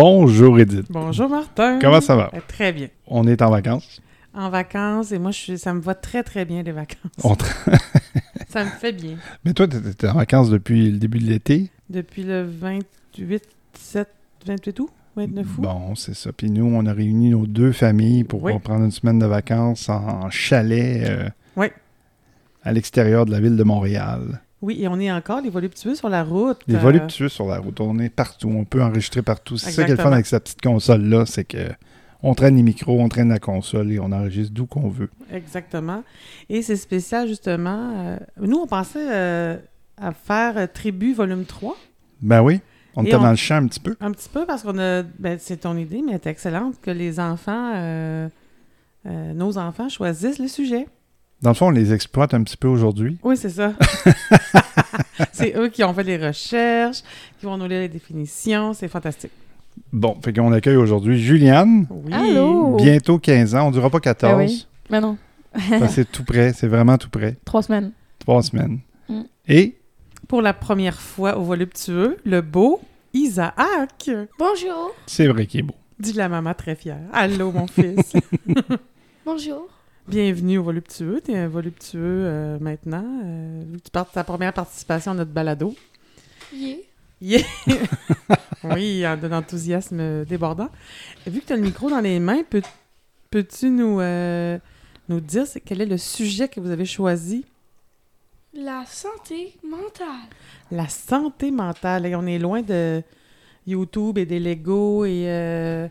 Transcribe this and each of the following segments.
Bonjour Edith. Bonjour Martin. Comment ça va? Euh, Très bien. On est en vacances. En vacances, et moi, je suis, ça me va très, très bien, les vacances. On tra- Ça me fait bien. Mais toi, tu étais en vacances depuis le début de l'été? Depuis le 28, 7, 28 août, 29 août. Bon, c'est ça. Puis nous, on a réuni nos deux familles pour Oui. prendre une semaine de vacances en chalet euh, Oui. à l'extérieur de la ville de Montréal. Oui, et on est encore les voluptueux sur la route. Les Euh, voluptueux sur la route. On est partout. On peut enregistrer partout. C'est ça qui est le fun avec cette petite console-là, c'est que on traîne les micros, on traîne la console et on enregistre d'où qu'on veut. Exactement. Et c'est spécial, justement. euh, nous, on pensait euh, à faire euh, Tribu volume 3. Ben oui, on Et était on- dans le champ un petit peu. Un petit peu parce qu'on a. Ben, c'est ton idée, mais elle est excellente que les enfants, nos enfants, choisissent le sujet. Dans le fond, on les exploite un petit peu aujourd'hui. Oui, c'est ça. c'est eux qui ont fait les recherches, qui vont nous lire les définitions. C'est fantastique. Bon, fait qu'on accueille aujourd'hui Juliane, Oui. Allô? bientôt 15 ans. On ne dira pas 14. Ben oui. Mais non, parce que c'est tout près, c'est vraiment tout près. trois semaines. Trois semaines. Mm. Et? Pour la première fois au voluptueux, le beau Isaac. Bonjour. c'est vrai qu'il est beau. Dit la maman très fière. Allô, mon fils. Bonjour. Bienvenue au voluptueux. Tu es un voluptueux euh, maintenant. euh, vu que tu partes ta première participation à notre balado. Yeah. Oui, en- d'un enthousiasme débordant. Vu que tu as le micro dans les mains, peux- peux-tu nous, euh, nous dire quel est le sujet que vous avez choisi? La santé mentale. La santé mentale. Et on est loin de YouTube et des Lego et euh,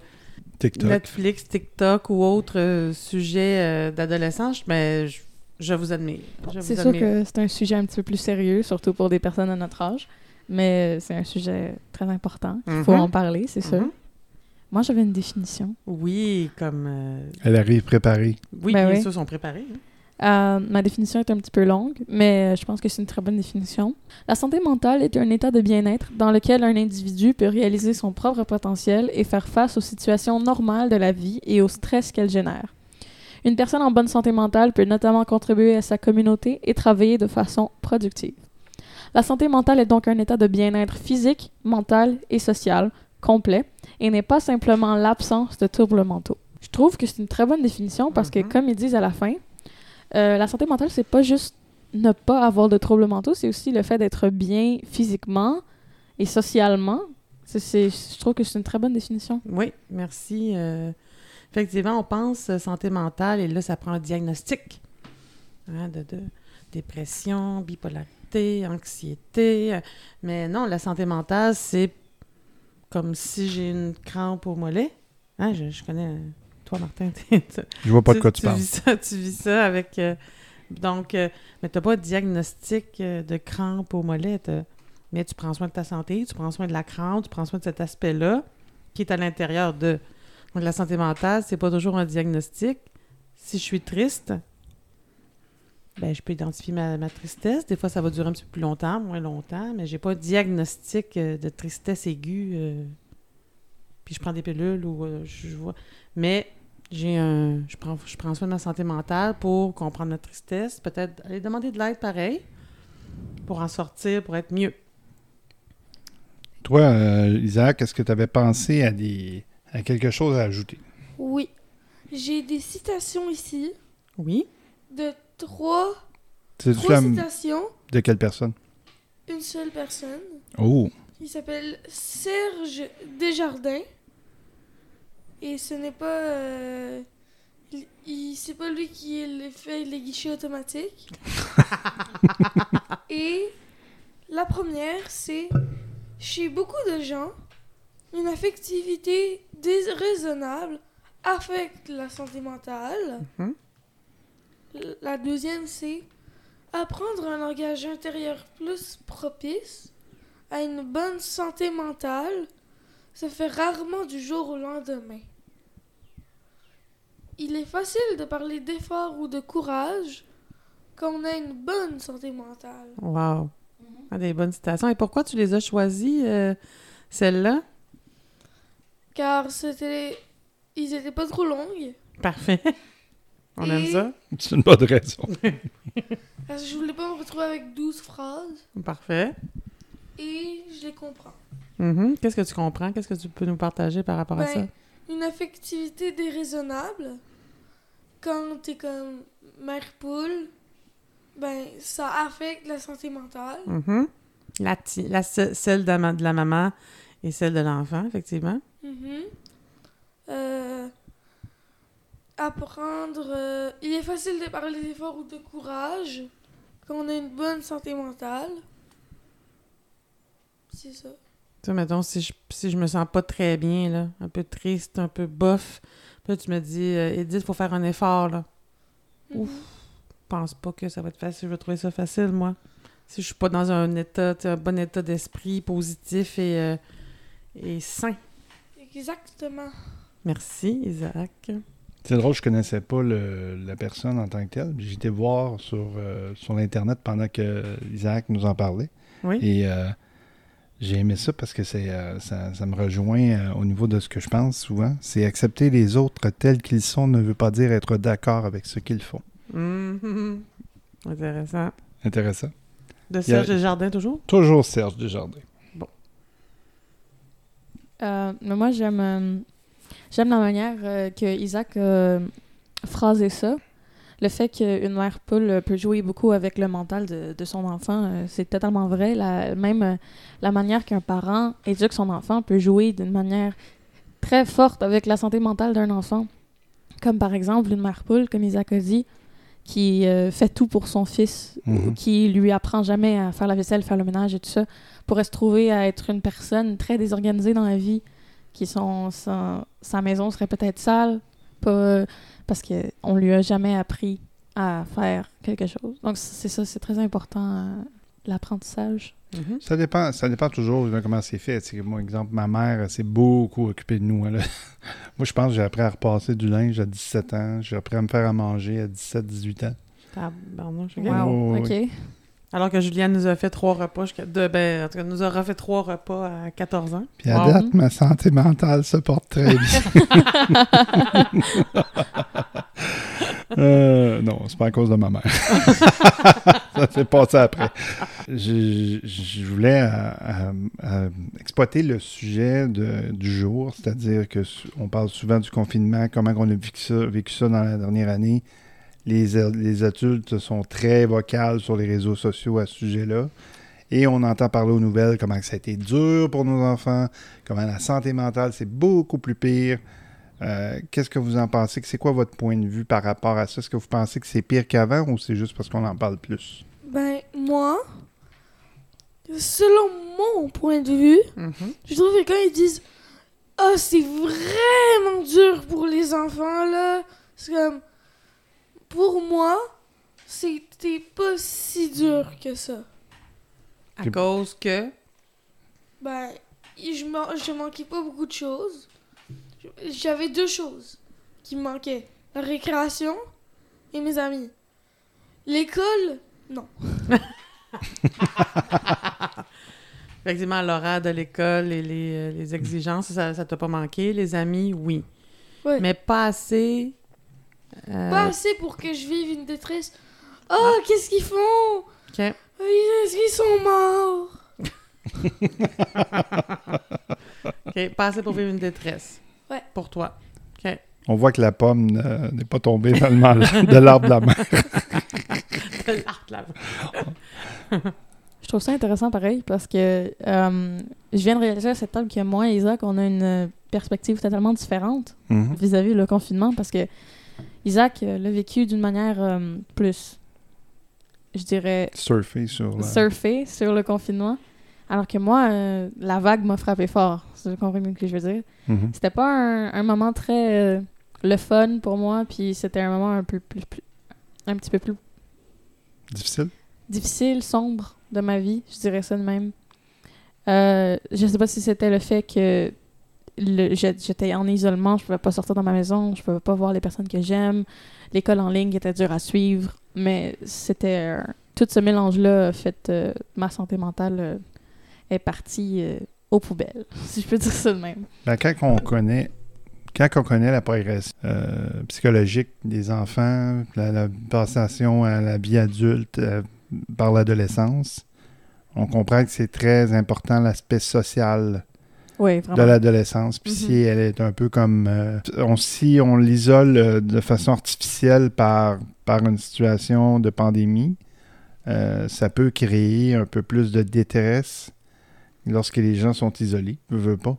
TikTok. Netflix, TikTok ou autres euh, sujets euh, d'adolescence, mais je, je vous admire. C'est sûr que c'est un sujet un petit peu plus sérieux, surtout pour des personnes de notre âge. Mais c'est un sujet très important. Il faut Mhm. en parler, c'est sûr. Mhm. Moi, j'avais une définition. Oui, comme... euh, Elle arrive préparée. oui, Ben bien oui. sûr, sont préparés. hein. Euh, ma définition est un petit peu longue, mais je pense que c'est une très bonne définition. La santé mentale est un état de bien-être dans lequel un individu peut réaliser son propre potentiel et faire face aux situations normales de la vie et au stress qu'elle génère. Une personne en bonne santé mentale peut notamment contribuer à sa communauté et travailler de façon productive. La santé mentale est donc un état de bien-être physique, mental et social complet et n'est pas simplement l'absence de troubles mentaux. Je trouve que c'est une très bonne définition parce que, comme ils disent à la fin, euh, la santé mentale, c'est pas juste ne pas avoir de troubles mentaux, c'est aussi le fait d'être bien physiquement et socialement. Je trouve que c'est une très bonne définition. Oui, merci. Euh, effectivement, on pense euh, santé mentale et là, ça prend un diagnostic hein, de, dépression, bipolarité, anxiété. Mais non, la santé mentale, c'est comme si j'ai une crampe au mollet. Hein, je, connais, toi, Martin, tu- Je vois pas de quoi tu, parles. Vis ça, tu vis ça avec... euh, donc, euh, mais tu n'as pas de diagnostic euh, de crampe au mollet. Mais tu prends soin de ta santé, tu prends soin de la crampe, tu prends soin de cet aspect-là qui est à l'intérieur de... Donc, la santé mentale, c'est pas toujours un diagnostic. Si je suis triste, ben, je peux identifier ma, ma tristesse. Des fois, ça va durer un petit peu plus longtemps, moins longtemps, mais j'ai pas de diagnostic euh, de tristesse aiguë. euh, puis je prends des pilules ou euh, je, je vois. Mais j'ai un. Je prends, je prends soin de ma santé mentale pour comprendre ma tristesse. Peut-être aller demander de l'aide pareil pour en sortir, pour être mieux. Toi, euh, Isaac, est-ce que tu avais pensé à, des, à quelque chose à ajouter? Oui. J'ai des citations ici Oui. de trois, C'est trois la- citations. de quelle personne? Une seule personne. Oh, Il s'appelle Serge Desjardins. Et ce n'est pas. euh, c'est pas lui qui fait les guichets automatiques. Et la première, c'est chez beaucoup de gens, une affectivité déraisonnable affecte la santé mentale. Mhm. L- La deuxième, c'est apprendre un langage intérieur plus propice à une bonne santé mentale se fait rarement du jour au lendemain. Il est facile de parler d'effort ou de courage quand on a une bonne santé mentale. Wow. Ah, des bonnes citations. Et pourquoi tu les as choisies, euh, celles-là? Car c'était. Ils étaient pas trop longues. Parfait. On aime ça. c'est une bonne raison. Parce que je voulais pas me retrouver avec 12 phrases. Parfait. Et je les comprends. Mhm. Qu'est-ce que tu comprends? Qu'est-ce que tu peux nous partager par rapport à Ben, ça? Une affectivité déraisonnable. Quand t'es comme mère poule, ben ça affecte la santé mentale. Mhm. La, la ce- celle de, ma- de la maman et celle de l'enfant, effectivement. Mhm. Euh, apprendre. euh, il est facile de parler d'effort ou de courage quand on a une bonne santé mentale. C'est ça. Tu sais, mettons, si je, si je me sens pas très bien, là, un peu triste, un peu bof, puis là, tu me dis, euh, Edith, faut faire un effort, là. Ouf. Mhm. Je pense pas que ça va être facile. Je vais trouver ça facile, moi. Si je suis pas dans un état, tu sais, un bon état d'esprit positif et, euh, et sain. Exactement. Merci, Isaac. C'est drôle, je connaissais pas le- la personne en tant que telle. Été voir sur, euh, sur l'Internet pendant que Isaac nous en parlait. Oui. Et euh, j'ai aimé ça parce que c'est, euh, ça, ça me rejoint euh, au niveau de ce que je pense souvent. C'est accepter les autres tels qu'ils sont ne veut pas dire être d'accord avec ce qu'ils font. Mhm. Intéressant. Intéressant. De y a- Serge Jardin, toujours? Toujours Serge Desjardins. Euh, mais moi, j'aime euh, j'aime la manière euh, que Isaac a phrasé ça. Le fait qu'une mère poule peut jouer beaucoup avec le mental de, de son enfant, euh, c'est totalement vrai. La, même euh, la manière qu'un parent éduque son enfant peut jouer d'une manière très forte avec la santé mentale d'un enfant. Comme par exemple une mère poule, comme Isaac a dit, qui euh, fait tout pour son fils, Mhm. qui lui apprend jamais à faire la vaisselle, faire le ménage et tout ça, pourrait se trouver à être une personne très désorganisée dans la vie, qui son, sa maison serait peut-être sale, pas, parce qu'on lui a jamais appris à faire quelque chose. Donc c'est ça, c'est très important, euh, l'apprentissage. Mhm. Ça dépend, ça dépend toujours de comment c'est fait. Moi, exemple, ma mère elle s'est beaucoup occupée de nous. Elle a- moi, je pense que j'ai appris à repasser du linge à 17 ans. J'ai appris à me faire à manger à 17-18 ans. Wow. Wow, Oh, ok. Alors que Juliane nous a fait trois repas, jusqu'à- de, ben, en tout cas, nous a refait trois repas à 14 ans. Puis à Wow. date, ma santé mentale se porte très bien. Euh, non, c'est pas à cause de ma mère. ça s'est passé après. Je, je voulais euh, euh, euh, exploiter le sujet de- du jour, c'est-à-dire que on parle souvent du confinement, comment on a vécu ça, vécu ça dans la dernière année. Les, les adultes sont très vocales sur les réseaux sociaux à ce sujet-là. Et on entend parler aux nouvelles comment ça a été dur pour nos enfants, comment la santé mentale, c'est beaucoup plus pire. Euh, Qu'est-ce que vous en pensez? C'est quoi votre point de vue par rapport à ça? Est-ce que vous pensez que c'est pire qu'avant ou c'est juste parce qu'on en parle plus? Ben, moi, selon mon point de vue, Mhm. je trouve que quand ils disent Ah, c'est vraiment dur pour les enfants, là, c'est comme. Pour moi, c'était pas si dur que ça. À cause que? Ben, je, man- je manquais pas beaucoup de choses. J'avais deux choses qui me manquaient la récréation et mes amis. L'école, non. Effectivement, l'horaire de l'école et les, euh, les exigences, ça ça t'a pas manqué. Les amis, oui. Ouais. Mais pas assez. Euh, Pas assez pour que je vive une détresse. Oh, qu'est-ce qu'ils font? OK. Est-ce qu'ils sont morts? OK. Pas assez pour vivre une détresse. Ouais. Pour toi. OK. On voit que la pomme euh, n'est pas tombée dans le mal de l'arbre de la mer. Je trouve ça intéressant pareil parce que euh, je viens de réaliser à cette table que moi et Isaac, on a une euh, perspective totalement différente Mhm. vis-à-vis le confinement parce que Isaac euh, l'a vécu d'une manière euh, plus, je dirais, Surfer sur la... surfée sur le confinement. Alors que moi, euh, la vague m'a frappé fort. C'est vous comprenez ce que je veux dire. Mhm. C'était pas un, un moment très euh, le fun pour moi, puis c'était un moment un peu plus, plus- un petit peu plus Difficile? difficile, sombre de ma vie, je dirais ça de même. Euh, je sais pas si c'était le fait que j'étais en isolement, je pouvais pas sortir de ma maison, je pouvais pas voir les personnes que j'aime, l'école en ligne était dure à suivre, mais c'était tout ce mélange-là fait euh, ma santé mentale euh, est partie euh, aux poubelles, si je peux dire ça de même. Ben, quand on connaît quand on connaît la progression euh, psychologique des enfants, la, la passation à la vie adulte par l'adolescence, on comprend que c'est très important l'aspect social Oui, de l'adolescence. Puis Mhm. si elle est un peu comme... euh, on, si on l'isole euh, de façon artificielle par, par une situation de pandémie, euh, ça peut créer un peu plus de détresse lorsque les gens sont isolés. Je veux pas.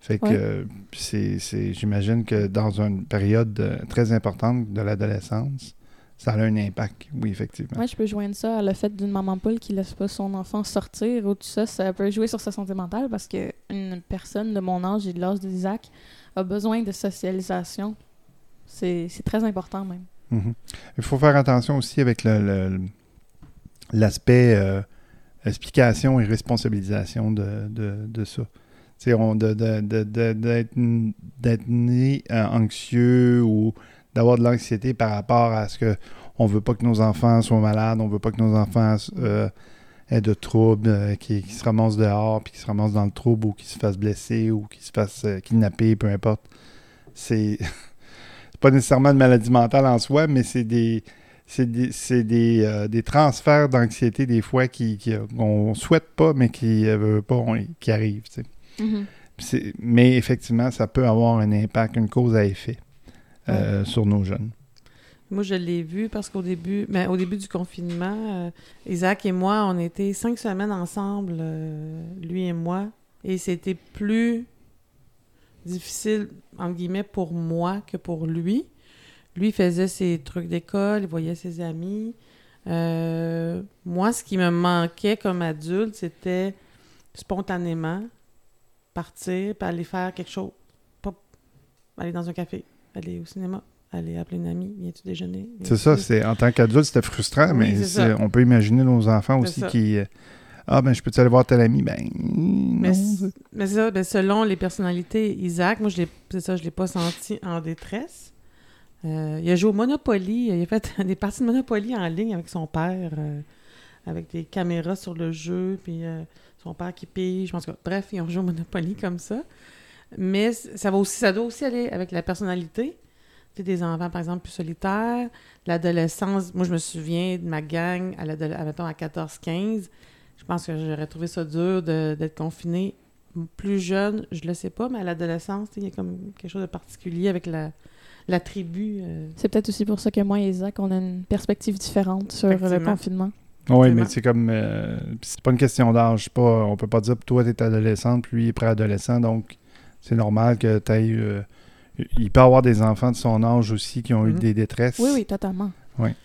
Fait que Ouais. c'est, j'imagine que dans une période très importante de l'adolescence, ça a un impact. Oui, effectivement. Moi, je peux joindre ça à le fait d'une maman poule qui laisse pas son enfant sortir ou tout ça. Ça peut jouer sur sa santé mentale parce que une personne de mon âge et de l'âge d'Isaac a besoin de socialisation. C'est très important même. Mhm. Il faut faire attention aussi avec le- le- l'aspect euh, explication et responsabilisation de, de, de ça. De- d'être né euh, anxieux ou d'avoir de l'anxiété par rapport à ce que on veut pas que nos enfants soient malades, on veut pas que nos enfants euh, aient de troubles, euh, qu'ils qu'ils se ramassent dehors, puis qu'ils se ramassent dans le trouble ou qu'ils se fassent blesser ou qu'ils se fassent euh, kidnapper, peu importe. C'est pas nécessairement une maladie mentale en soi, mais c'est des c'est des, c'est des, euh, des transferts d'anxiété des fois qui, qui qu'on souhaite pas, mais qui veut pas, on- qui arrivent. c'est- Mais effectivement, ça peut avoir un impact, une cause à effet euh, sur nos jeunes. Moi, je l'ai vu parce qu'au début, ben, au début du confinement, euh, Isaac et moi, on était cinq semaines ensemble, euh, lui et moi, et c'était plus difficile, entre guillemets, pour moi que pour lui. Lui, il faisait ses trucs d'école, il voyait ses amis. Euh, moi, ce qui me manquait comme adulte, c'était spontanément partir, puis aller faire quelque chose. Aller dans un café, aller au cinéma, aller appeler une amie, viens-tu déjeuner? C'est ça, c'est en tant qu'adulte, c'était frustrant, Oui, mais c'est c'est- ça. on peut imaginer nos enfants aussi qui. euh, ah, ben, je peux-tu aller voir tel ami? Ben. Mais, mais c'est ça, ben, selon les personnalités, Isaac, moi, je l'ai, c'est ça, je l'ai pas senti en détresse. Euh, il a joué au Monopoly, il a fait des parties de Monopoly en ligne avec son père, euh, avec des caméras sur le jeu, puis euh, son père qui pige, je pense que... Bref, ils ont joué au Monopoly comme ça. Mais ça, va aussi, ça doit aussi aller avec la personnalité. Tu sais, des enfants, par exemple, plus solitaires, l'adolescence. Moi, je me souviens de ma gang à, à, mettons, à 14-15. Je pense que j'aurais trouvé ça dur de- d'être confiné plus jeune, je le sais pas, mais à l'adolescence, tu sais, il y a comme quelque chose de particulier avec la, la tribu. euh. C'est peut-être aussi pour ça que moi et Isaac, on a une perspective différente sur le confinement. Oui, mais c'est comme. euh, c'est pas une question d'âge. Pas, on peut pas dire toi, t'es adolescente, puis lui est préadolescent, donc c'est normal que tu aies. il peut avoir des enfants de son âge aussi qui ont eu Mhm. des détresses. Oui, oui, totalement.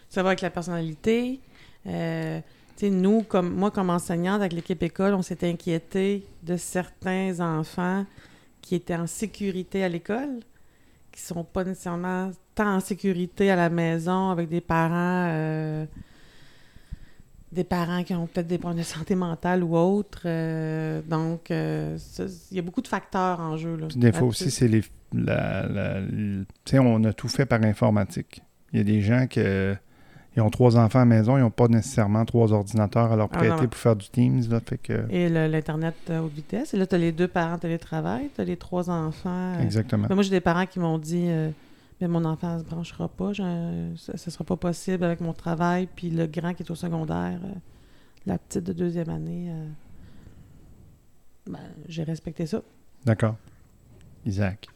Ça va avec la personnalité. Euh, tu sais, nous, comme moi, comme enseignante avec l'équipe école, on s'est inquiété de certains enfants qui étaient en sécurité à l'école, qui sont pas nécessairement tant en sécurité à la maison avec des parents, euh, des parents qui ont peut-être des problèmes de santé mentale ou autres. euh, donc, euh, il y a beaucoup de facteurs en jeu. Là, Puis des fois aussi, c'est les. La, la- le- tu sais, on a tout fait par informatique. Il y a des gens qui ils ont trois enfants à la maison, ils n'ont pas nécessairement trois ordinateurs à leur Ah, prêter pour faire du Teams. Là, fait que, Et l'Internet à haute vitesse. Et là, tu as les deux parents télétravail, tu as les trois enfants. euh, Exactement. Mais moi, j'ai des parents qui m'ont dit euh, Mais mon enfant ne se branchera pas, je- ça ne sera pas possible avec mon travail. Puis le grand qui est au secondaire, euh, la petite de deuxième année, euh, ben, j'ai respecté ça. D'accord. Isaac.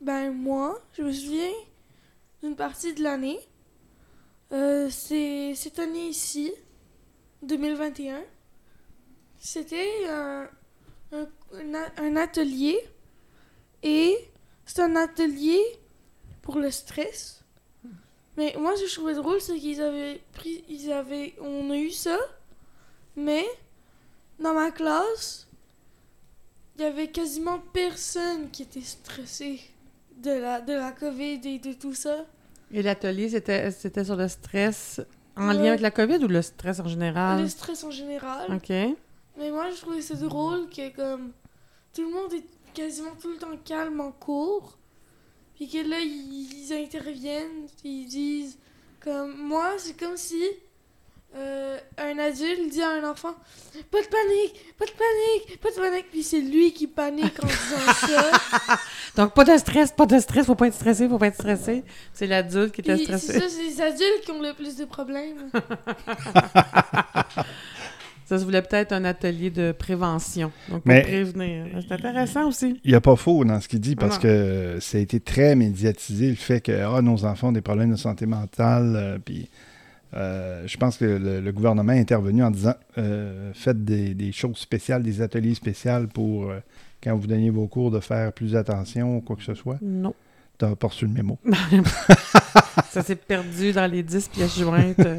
Ben moi, je me souviens d'une partie de l'année. Euh, c'est cette année-ci, 2021. C'était un, un, un atelier et c'est un atelier pour le stress. Mais moi, ce que je trouvais drôle, c'est qu'ils avaient pris, ils avaient, on a eu ça, mais dans ma classe, il y avait quasiment personne qui était stressé de la, de la COVID et de tout ça. Et l'atelier, c'était c'était sur le stress en lien avec la COVID ou le stress en général? Le stress en général. OK. Mais moi, je trouvais ça drôle que comme tout le monde est quasiment tout le temps calme en cours. Puis que là, ils, interviennent, puis ils disent comme moi, c'est comme si euh, un adulte dit à un enfant Pas de panique, pas de panique, pas de panique. Puis c'est lui qui panique en disant ça. Donc, pas de stress, pas de stress, faut pas être stressé, faut pas être stressé. C'est l'adulte qui était Puis c'est stressé. ça, c'est les adultes qui ont le plus de problèmes. Ça se voulait peut-être un atelier de prévention. Donc, pour Mais- prévenir. C'est intéressant aussi. Il n'y a pas faux dans ce qu'il dit parce Non. que ça a été très médiatisé le fait que ah, nos enfants ont des problèmes de santé mentale. euh, puis euh, je pense que le, le gouvernement est intervenu en disant euh, faites des, des choses spéciales, des ateliers spéciaux pour euh, quand vous donniez vos cours de faire plus attention ou quoi que ce soit. Non. Tu n'as pas reçu le mémo. Ça s'est perdu dans les 10 pièces jointes euh,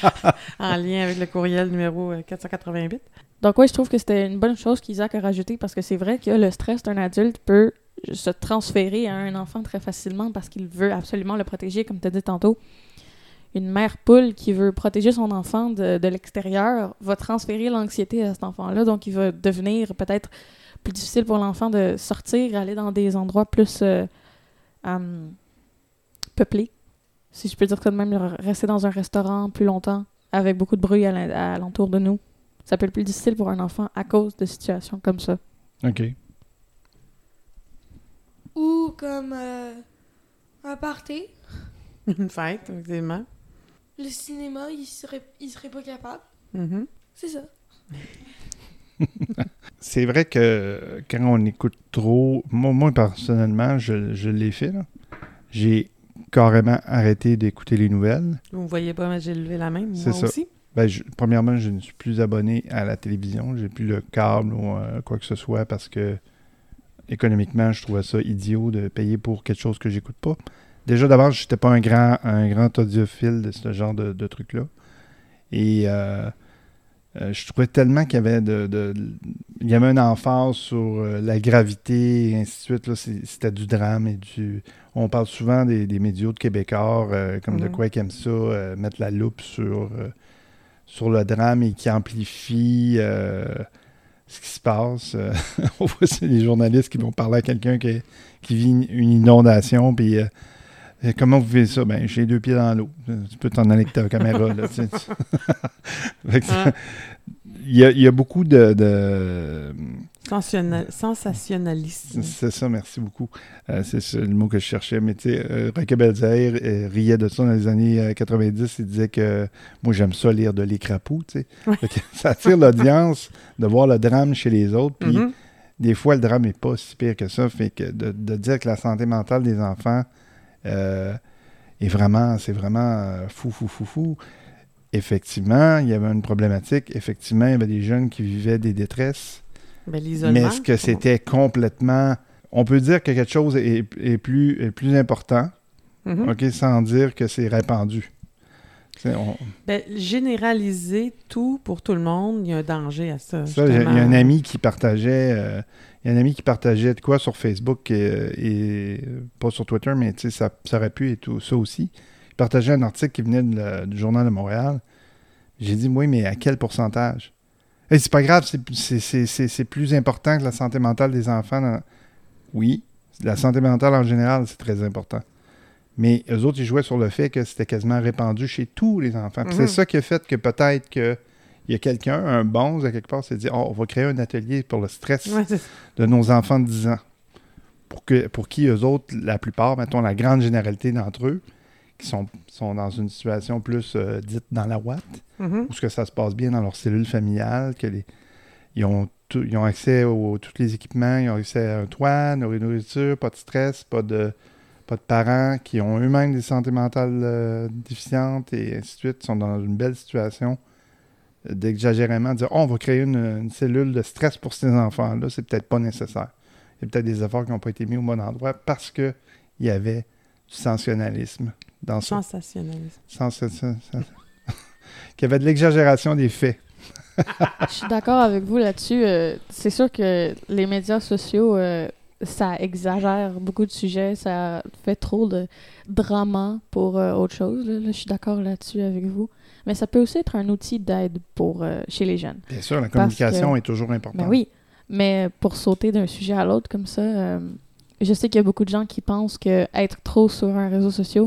en lien avec le courriel numéro euh, 488. Donc, oui, je trouve que c'était une bonne chose qu'Isaac a rajouté parce que c'est vrai que le stress d'un adulte peut se transférer à un enfant très facilement parce qu'il veut absolument le protéger, comme tu as dit tantôt. Une mère poule qui veut protéger son enfant de, de l'extérieur va transférer l'anxiété à cet enfant-là, donc il va devenir peut-être plus difficile pour l'enfant de sortir, aller dans des endroits plus euh, hum, peuplés, si je peux dire ça de même, rester dans un restaurant plus longtemps avec beaucoup de bruit à alentour de nous. Ça peut être plus difficile pour un enfant à cause de situations comme ça. OK. Ou comme euh, un party. Une fête, effectivement. Le cinéma, il serait, il serait pas capable. Mhm. C'est ça. C'est vrai que quand on écoute trop, moi, moi, personnellement, je, je l'ai fait. J'ai carrément arrêté d'écouter les nouvelles. Vous ne voyez pas, mais j'ai levé la main. Moi C'est ça. aussi. Ben, je- premièrement, je ne suis plus abonné à la télévision. J'ai plus le câble ou euh, quoi que ce soit parce que économiquement, je trouvais ça idiot de payer pour quelque chose que j'écoute pas. Déjà, d'abord, je n'étais pas un grand, un grand audiophile de ce genre de, de trucs-là. Et euh, euh, je trouvais tellement qu'il y avait de, de- il y avait un emphase sur euh, la gravité et ainsi de suite. C'était du drame et du. On parle souvent des, des médias de Québécois euh, comme de quoi qui aiment ça, euh, mettre la loupe sur, sur le drame et qui amplifie ce qui se passe. On voit c'est les journalistes qui vont parler à quelqu'un qui, qui vit une- inondation, puis comment vous vivez ça? Ben, j'ai deux pieds dans l'eau. Tu peux t'en aller avec ta caméra. Là, tu sais. Fait que ça- Ah. Il, y a, il y a beaucoup de- de Sensationnal- Sensationnalisme. c'est ça, merci beaucoup. Euh, c'est le mot que je cherchais. Mais tu sais, euh, euh, riait de ça dans les années euh, 90. Il disait que moi, j'aime ça lire de Les Crapauds. tu sais. Ouais. Fait que ça attire l'audience de voir le drame chez les autres. Puis Mhm. des fois, le drame n'est pas si pire que ça. Fait que de, de dire que la santé mentale des enfants euh, est vraiment, c'est vraiment euh, fou, fou, fou, fou. Effectivement, il y avait une problématique. Effectivement, il y avait des jeunes qui vivaient des détresses. Ben, Mais est-ce que c'était complètement. On peut dire que quelque chose est, est plus, est plus important, Mhm. OK, sans dire que c'est répandu. On- Ben, généraliser tout pour tout le monde, il y a un danger à ça. ça, il y a- un ami qui partageait. euh, il y a un ami qui partageait de quoi sur Facebook et, et, pas sur Twitter, mais ça, ça aurait pu et tout ça aussi. Il partageait un article qui venait du Journal de Montréal. J'ai dit, oui, mais à quel pourcentage? Et c'est pas grave, c'est- c'est- c'est c'est- c'est plus important que la santé mentale des enfants. dans- Oui, la santé mentale en général, c'est très important. Mais eux autres, ils jouaient sur le fait que c'était quasiment répandu chez tous les enfants. Puis Mhm. C'est ça qui a fait que peut-être que il y a quelqu'un, un bon, à quelque part, s'est dit, oh, on va créer un atelier pour le stress Ouais, c'est- de nos enfants de 10 ans. Pour, que, pour qui, eux autres, la plupart, mettons la grande généralité d'entre eux, qui sont, sont dans une situation plus euh, dite dans la ouate, Mhm. où ce que ça se passe bien dans leur cellule familiale, que les, ils, ont tout- ils ont accès à tous les équipements, ils ont accès à un toit, nourri- nourriture, pas de stress, pas de, pas de parents qui ont eux-mêmes des santé mentales euh, déficientes et ainsi de suite, sont dans une belle situation euh, d'exagérément dire Oh, on va créer une, une cellule de stress pour ces enfants-là, c'est peut-être pas nécessaire. Il y a peut-être des efforts qui n'ont pas été mis au bon endroit parce qu'il y avait du sensationnalisme dans ça. Sensationnalisme. Sensation- sens- qu'il y avait de l'exagération des faits. Je suis d'accord avec vous là-dessus. euh, c'est sûr que les médias sociaux, euh, ça exagère beaucoup de sujets, ça fait trop de drama pour euh, autre chose. là. Là, je suis d'accord là-dessus avec vous. Mais ça peut aussi être un outil d'aide pour euh, chez les jeunes. Bien sûr, la communication que- est toujours importante. Ben oui, mais pour sauter d'un sujet à l'autre comme ça, euh, je sais qu'il y a beaucoup de gens qui pensent que être trop sur un réseau social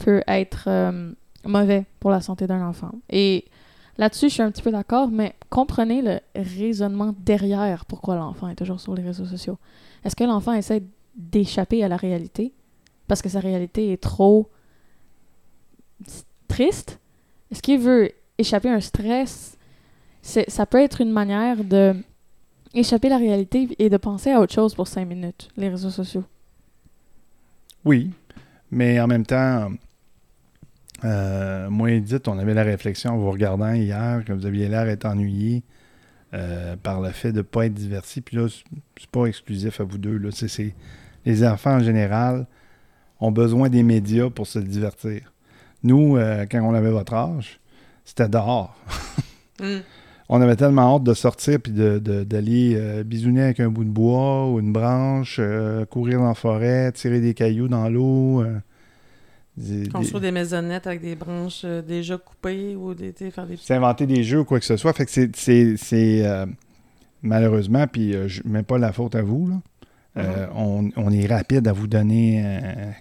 peut être euh, mauvais pour la santé d'un enfant. Et là-dessus, je suis un petit peu d'accord, mais comprenez le raisonnement derrière pourquoi l'enfant est toujours sur les réseaux sociaux. Est-ce que l'enfant essaie d'échapper à la réalité parce que sa réalité est trop triste? Est-ce qu'il veut échapper à un stress? Ça peut être une manière de échapper à la réalité et de penser à autre chose pour cinq minutes, les réseaux sociaux. Oui, mais en même temps, euh, moi Edith, on avait la réflexion en vous regardant hier que vous aviez l'air d'être ennuyé euh, par le fait de ne pas être diverti. Puis là, c'est- pas exclusif à vous deux. Là. Les enfants en général ont besoin des médias pour se divertir. Nous, euh, quand on avait votre âge, c'était dehors. Mm. On avait tellement hâte de sortir puis d'aller euh, bisouner avec un bout de bois ou une branche, euh, courir dans la forêt, tirer des cailloux dans l'eau. Des- des- Construire des maisonnettes avec des branches euh, déjà coupées ou des, faire des petits... s'inventer des jeux ou quoi que ce soit. Fait que c'est, c'est, c'est, euh, malheureusement, puis euh, je mets pas la faute à vous, là. Euh, on, on est rapide à vous donner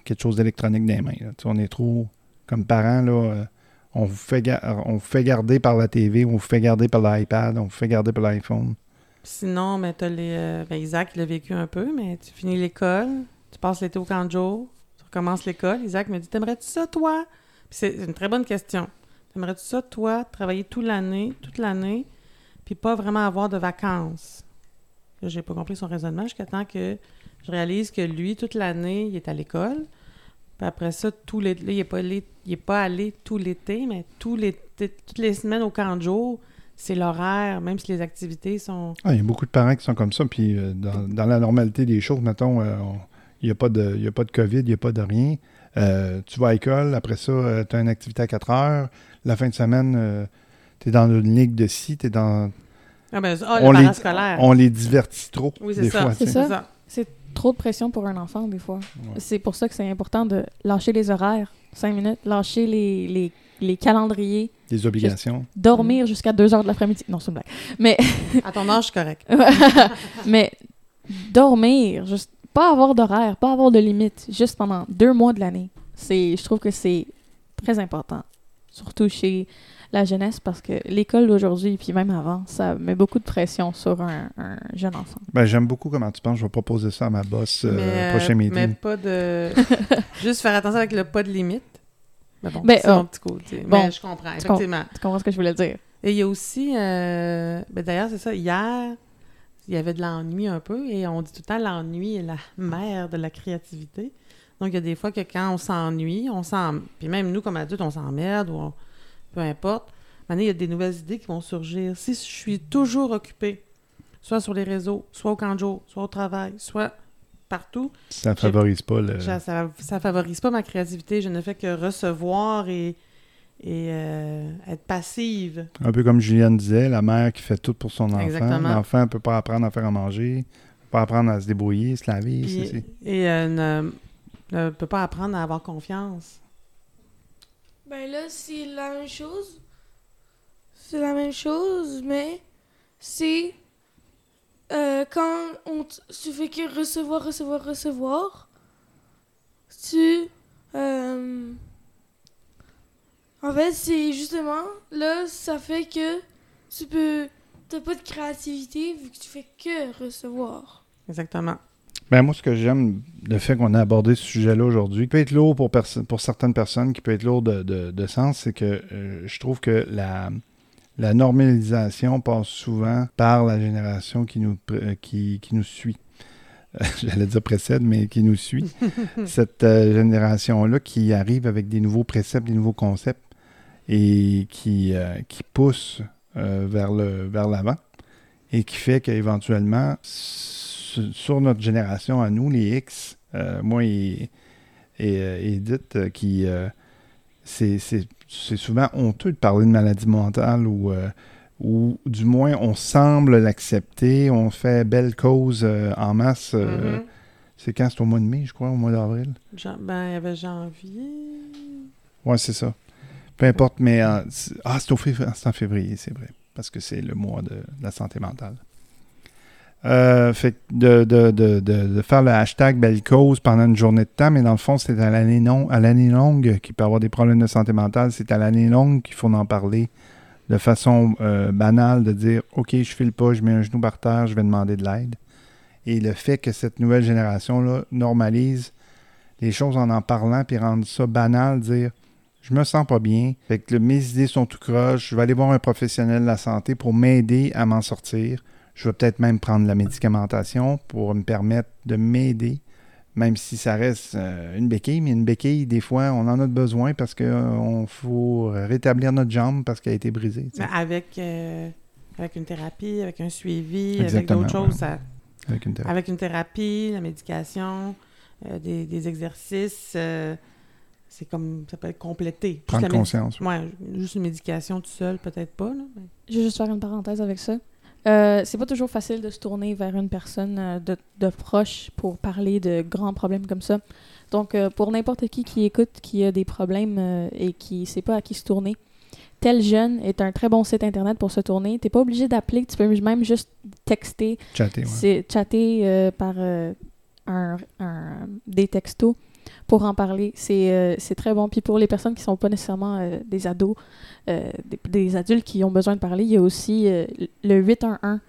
quelque chose d'électronique dans les mains. là. On est trop, comme parents, là, on, vous fait on vous fait garder par la TV, on vous fait garder par l'iPad, on vous fait garder par l'iPhone. Sinon, mais t'as les... ben, Isaac, il l'a vécu un peu, mais tu finis l'école, tu passes l'été au camp de jour, tu recommences l'école. Isaac me dit T'aimerais-tu ça, toi? Puis c'est une très bonne question. T'aimerais-tu ça, toi, travailler toute l'année, toute l'année, puis pas vraiment avoir de vacances? J'ai pas compris son raisonnement jusqu'à temps que je réalise que lui, toute l'année, il est à l'école. Puis après ça, tout l'été, il est pas pas allé tout l'été, mais toutes les semaines au camp de jour, c'est l'horaire, même si les activités sont. Ah, il y a beaucoup de parents qui sont comme ça, puis euh, dans, dans la normalité des choses, mettons, euh, on- il n'y a, pas de- y a pas de COVID, il n'y a pas de rien. Euh, tu vas à l'école, après ça, tu as une activité à 4 heures. La fin de semaine, tu es dans une ligue de ci, tu es dans... Ah ben, ah, On le les-. On les divertit trop, Oui, c'est ça. fois. C'est ça. Trop de pression pour un enfant, des fois. Ouais. C'est pour ça que c'est important de lâcher les horaires, cinq minutes, lâcher les, les, les calendriers, Des obligations. dormir jusqu'à 2 heures de l'après-midi. Non, c'est une blague. Mais, À ton âge, c'est correct. mais dormir, juste pas avoir d'horaire, pas avoir de limite, juste pendant deux mois de l'année. C'est, je trouve que c'est très important, surtout chez la jeunesse, parce que l'école d'aujourd'hui, puis même avant, ça met beaucoup de pression sur un, un jeune enfant. Ben, J'aime beaucoup comment tu penses. Je vais proposer ça à ma boss euh, mais, euh, prochain mais meeting. pas de. Juste faire attention avec le pas de limite. Mais bon, Ben, c'est oh. mon petit côté. Bon. mais je comprends, Tu comprends. effectivement. Tu comprends ce que je voulais dire? Et il y a aussi. euh, ben D'ailleurs, c'est ça. Hier, il y avait de l'ennui un peu. Et on dit tout le temps l'ennui est la mère de la créativité. Donc, il y a des fois que quand on s'ennuie, on s'en. Puis même nous, comme adultes, on s'emmerde ou on- peu importe. Maintenant, il y a des nouvelles idées qui vont surgir. Si je suis toujours occupée, soit sur les réseaux, soit au camp de jour, soit au travail, soit partout, Ça favorise pas le... ça, ça, ça favorise pas ma créativité. Je ne fais que recevoir et, et euh, être passive. Un peu comme Juliane disait, la mère qui fait tout pour son enfant. Exactement. L'enfant ne peut pas apprendre à faire à manger, peut pas apprendre à se débrouiller, se laver. Puis- c'est- et euh, ne, ne peut pas apprendre à avoir confiance. Ben là, c'est la même chose. C'est la même chose, mais c'est euh, quand on t- tu fais que recevoir, recevoir, recevoir, tu... en fait, c'est justement, là, ça fait que tu peux... T'as pas de créativité vu que tu fais que recevoir. Exactement. Ben, moi, ce que j'aime, le fait qu'on a abordé ce sujet-là aujourd'hui, qui peut être lourd pour, pour certaines personnes, qui peut être lourd de, de- de sens, c'est que euh, je trouve que la, la normalisation passe souvent par la génération qui nous, pr- euh, qui, qui nous suit. Euh, J'allais dire précède, mais qui nous suit. Cette euh, génération-là qui arrive avec des nouveaux préceptes, des nouveaux concepts et qui, euh, qui pousse euh, vers le vers l'avant et qui fait qu'éventuellement, su- sur notre génération à nous, les X, euh, moi et, et, Edith, qui c'est c'est- c'est souvent honteux de parler de maladie mentale ou, euh, ou du moins on semble l'accepter, on fait belle cause euh, en masse. euh, Mhm. C'est quand? C'est au mois de mai, je crois, au mois d'avril? Ben, il y avait janvier. Ouais, c'est ça. Peu importe, mais euh, c'est- ah, c'est en février, c'est vrai, parce que c'est le mois de, la santé mentale. Euh, fait de, de, de, de, faire le hashtag belle cause pendant une journée de temps, mais dans le fond, c'est à l'année non, longue qu'il peut avoir des problèmes de santé mentale. C'est à l'année longue qu'il faut en parler de façon euh, banale, de dire OK, je file pas, je mets un genou par terre, je vais demander de l'aide. Et le fait que cette nouvelle génération-là normalise les choses en en parlant puis rendre ça banal, dire je me sens pas bien. Fait que mes idées sont tout croche. Je vais aller voir un professionnel de la santé pour m'aider à m'en sortir. Je vais peut-être même prendre la médicamentation pour me permettre de m'aider, même si ça reste euh, une béquille. Mais une béquille, des fois, on en a besoin parce qu'il faut rétablir notre jambe parce qu'elle a été brisée. Mais avec, euh, avec une thérapie, avec un suivi, Exactement, avec d'autres ouais. choses, ça- Avec une thérapie. avec une thérapie, la médication, euh, des, des exercices, euh, c'est comme ça peut être complété. Prendre conscience. Ouais, juste une médication tout seul, peut-être pas. Là, mais- Je vais juste faire une parenthèse avec ça. Euh, c'est pas toujours facile de se tourner vers une personne euh, de, de proche pour parler de grands problèmes comme ça. Donc, euh, pour n'importe qui qui écoute, qui a des problèmes euh, et qui sait pas à qui se tourner, Tel Jeune est un très bon site internet pour se tourner. T'es pas obligé d'appeler, tu peux même juste texter, Chatter, ouais. c'est chatter euh, par euh, un, un- des textos pour en parler. C'est euh, c'est très bon. Puis pour les personnes qui sont pas nécessairement euh, des ados, euh, des, des adultes qui ont besoin de parler, il y a aussi le 811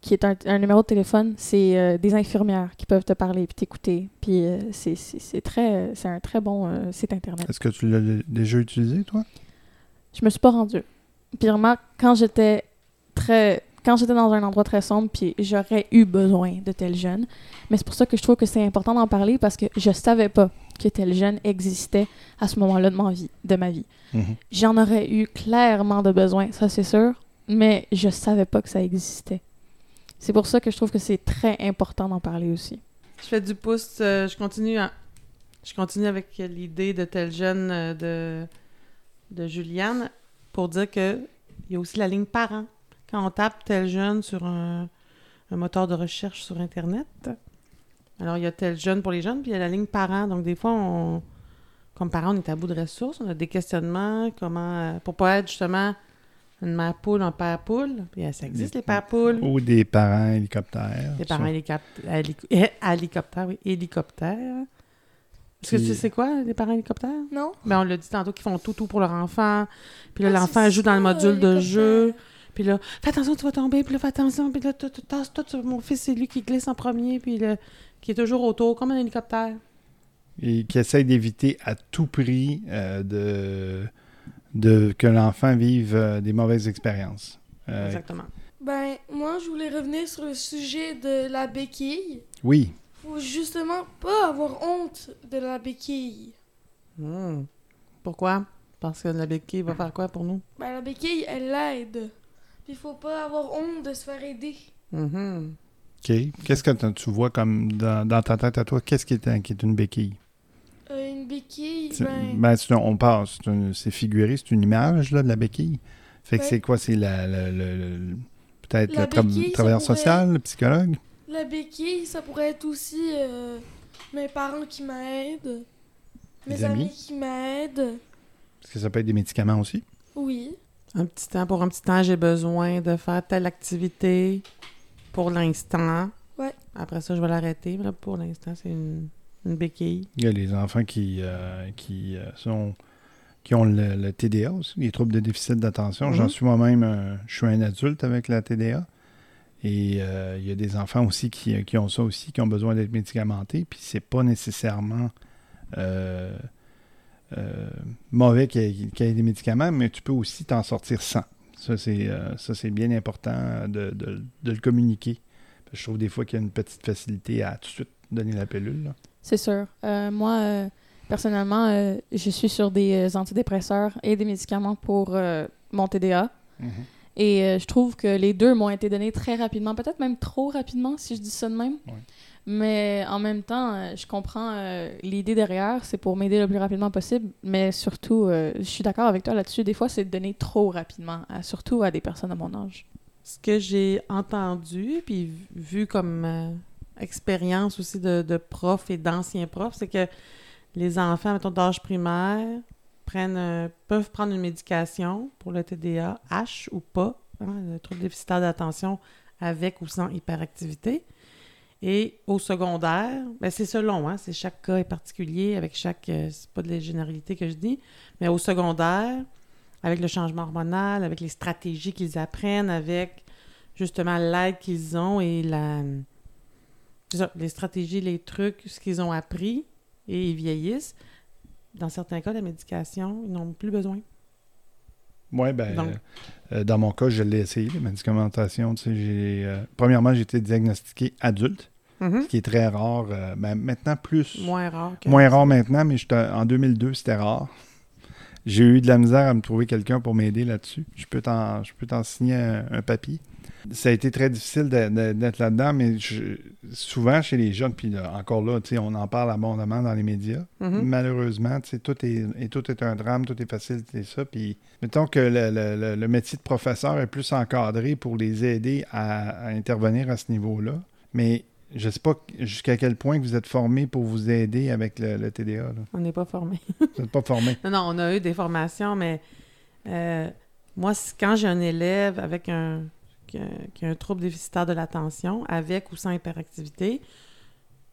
qui est un, un numéro de téléphone. C'est des infirmières qui peuvent te parler puis t'écouter. Puis c'est- très, c'est un très bon site internet. Est-ce que tu l'as déjà utilisé, toi? Je me suis pas rendue. Puis remarque, quand j'étais très quand j'étais dans un endroit très sombre, puis j'aurais eu besoin de tel jeune. Mais c'est pour ça que je trouve que c'est important d'en parler parce que je savais pas que tel jeune existait à ce moment-là de ma vie. De ma vie. Mhm. J'en aurais eu clairement de besoin, ça c'est sûr, mais je savais pas que ça existait. C'est pour ça que je trouve que c'est très important d'en parler aussi. Je fais du pouce, euh, je continue je continue avec l'idée de tel jeune euh, de, de Juliane pour dire que il y a aussi la ligne parents. Quand on tape tel jeune sur un, un moteur de recherche sur Internet, alors il y a tel jeune pour les jeunes, puis il y a la ligne parents. Donc des fois, on, comme parents, on est à bout de ressources, on a des questionnements, comment, euh, pour pas être justement une mère poule, un père poule. Puis euh, ça existe les pères poules. Ou des parents hélicoptères. Ça. parents hélicop- hélico- eh, hélicoptères, oui, hélicoptères. Est-ce que tu sais quoi, les parents hélicoptères? Non? Ben, on l'a dit tantôt qu'ils font tout, tout pour leur enfant. Puis là, Ah, l'enfant joue dans le module de jeu. Puis là, fais attention, tu vas tomber. Puis là, fais attention. Puis là, tu- tasse-toi. tu- Mon fils, c'est lui qui glisse en premier. Puis là, qui est toujours autour, comme un hélicoptère. Et qui essaye d'éviter à tout prix euh, de, de que l'enfant vive euh, des mauvaises expériences. Euh, Exactement. Ben, moi, je voulais revenir sur le sujet de la béquille. oui, Faut justement pas avoir honte de la béquille. Hmm. Pourquoi? Parce que la béquille va faire quoi pour nous? Ben, la béquille, elle l'aide. Puis faut pas avoir honte de se faire aider. Mhm. OK. Qu'est-ce que tu vois comme dans, dans ta tête à toi? Qu'est-ce qui est, un- qui est une béquille? Euh, une béquille, ben... ben, un- on parle, c'est figuré, c'est une image là, de la béquille. Fait que Ouais. c'est quoi? C'est la, la- la- la- peut-être le tra- travailleur pourrait- social, le psychologue? La béquille, ça pourrait être aussi euh, mes parents qui m'aident, mes amis. amis? qui m'aident. Est-ce que ça peut être des médicaments aussi? Oui. Un petit temps, pour un petit temps, j'ai besoin de faire telle activité pour l'instant. Ouais. Après ça, je vais l'arrêter. Mais là, pour l'instant, c'est une, une béquille. Il y a les enfants qui, euh, qui, euh, sont, qui ont le, le TDA aussi, les troubles de déficit d'attention. J'en Mhm. suis moi-même, un- je suis un adulte avec la TDA. Et euh, il y a des enfants aussi qui, qui ont ça aussi, qui ont besoin d'être médicamentés. Puis c'est pas nécessairement euh, mauvais qu'il y, ait- qu'il y ait des médicaments, mais tu peux aussi t'en sortir sans. Ça, c'est euh, bien important de, de- de le communiquer. Parce que Je trouve des fois qu'il y a une petite facilité à tout de suite donner la pilule. C'est sûr. Euh, moi, euh, personnellement, euh, je suis sur des euh, antidépresseurs et des médicaments pour euh, mon TDA. Et euh, je trouve que les deux m'ont été donnés très rapidement, peut-être même trop rapidement, si je dis ça de même. Ouais. Mais en même temps, euh, je comprends euh, l'idée derrière, c'est pour m'aider le plus rapidement possible. Mais surtout, euh, je suis d'accord avec toi là-dessus. Des fois, c'est donné trop rapidement, à- surtout à des personnes de mon âge. Ce que j'ai entendu, puis vu- comme expérience aussi de, de prof et d'anciens profs, c'est que les enfants, mettons, d'âge primaire, prennent, peuvent prendre une médication pour le TDA, H ou pas, hein, le trouble déficitaire d'attention avec ou sans hyperactivité. Et au secondaire, ben c'est selon, hein, c'est chaque cas est particulier avec chaque, euh, c'est pas de la généralité que je dis, mais au secondaire, avec le changement hormonal, avec les stratégies qu'ils apprennent, avec justement l'aide qu'ils ont et la, les stratégies, les trucs, ce qu'ils ont appris et ils vieillissent, dans certains cas, la médication, ils n'ont plus besoin. Oui, ben, euh, dans mon cas, je l'ai essayé, la médicamentation. Tu sais, j'ai, euh, premièrement, j'ai été diagnostiqué adulte, ce qui est très rare. euh, ben, maintenant, plus. Moins rare que... Moins rare maintenant, mais en 2002, c'était rare. J'ai eu de la misère à me trouver quelqu'un pour m'aider là-dessus. Je peux t'en, je peux t'en signer un, un papier. Ça a été très difficile d'être là-dedans, mais je- souvent chez les jeunes, puis là, encore là, on en parle abondamment dans les médias. Mhm. Malheureusement, tout est, et tout est un drame, tout est facile, c'est ça. Puis, mettons que le, le- le- le métier de professeur est plus encadré pour les aider à, à intervenir à ce niveau-là. Mais je ne sais pas jusqu'à quel point vous êtes formé pour vous aider avec le, le TDA. là. On n'est pas formé. Vous n'êtes pas formé. Non, non, on a eu des formations, mais euh, moi, quand j'ai un élève avec un qui a, un trouble déficitaire de l'attention, avec ou sans hyperactivité,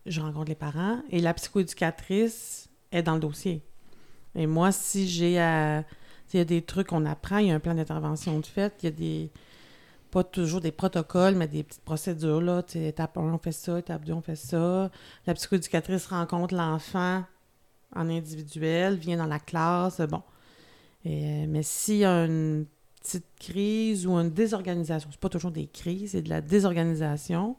je rencontre les parents et la psychoéducatrice est dans le dossier. Et moi, si j'ai à. S'il y a des trucs qu'on apprend, il y a un plan d'intervention de fait, il y a des. Pas toujours des protocoles, mais des petites procédures. Là, étape 1, on fait ça, étape 2, on fait ça. La psychoéducatrice rencontre l'enfant en individuel, vient dans la classe, bon. Euh, mais s'il y a une petite crise ou une désorganisation, c'est pas toujours des crises, c'est de la désorganisation,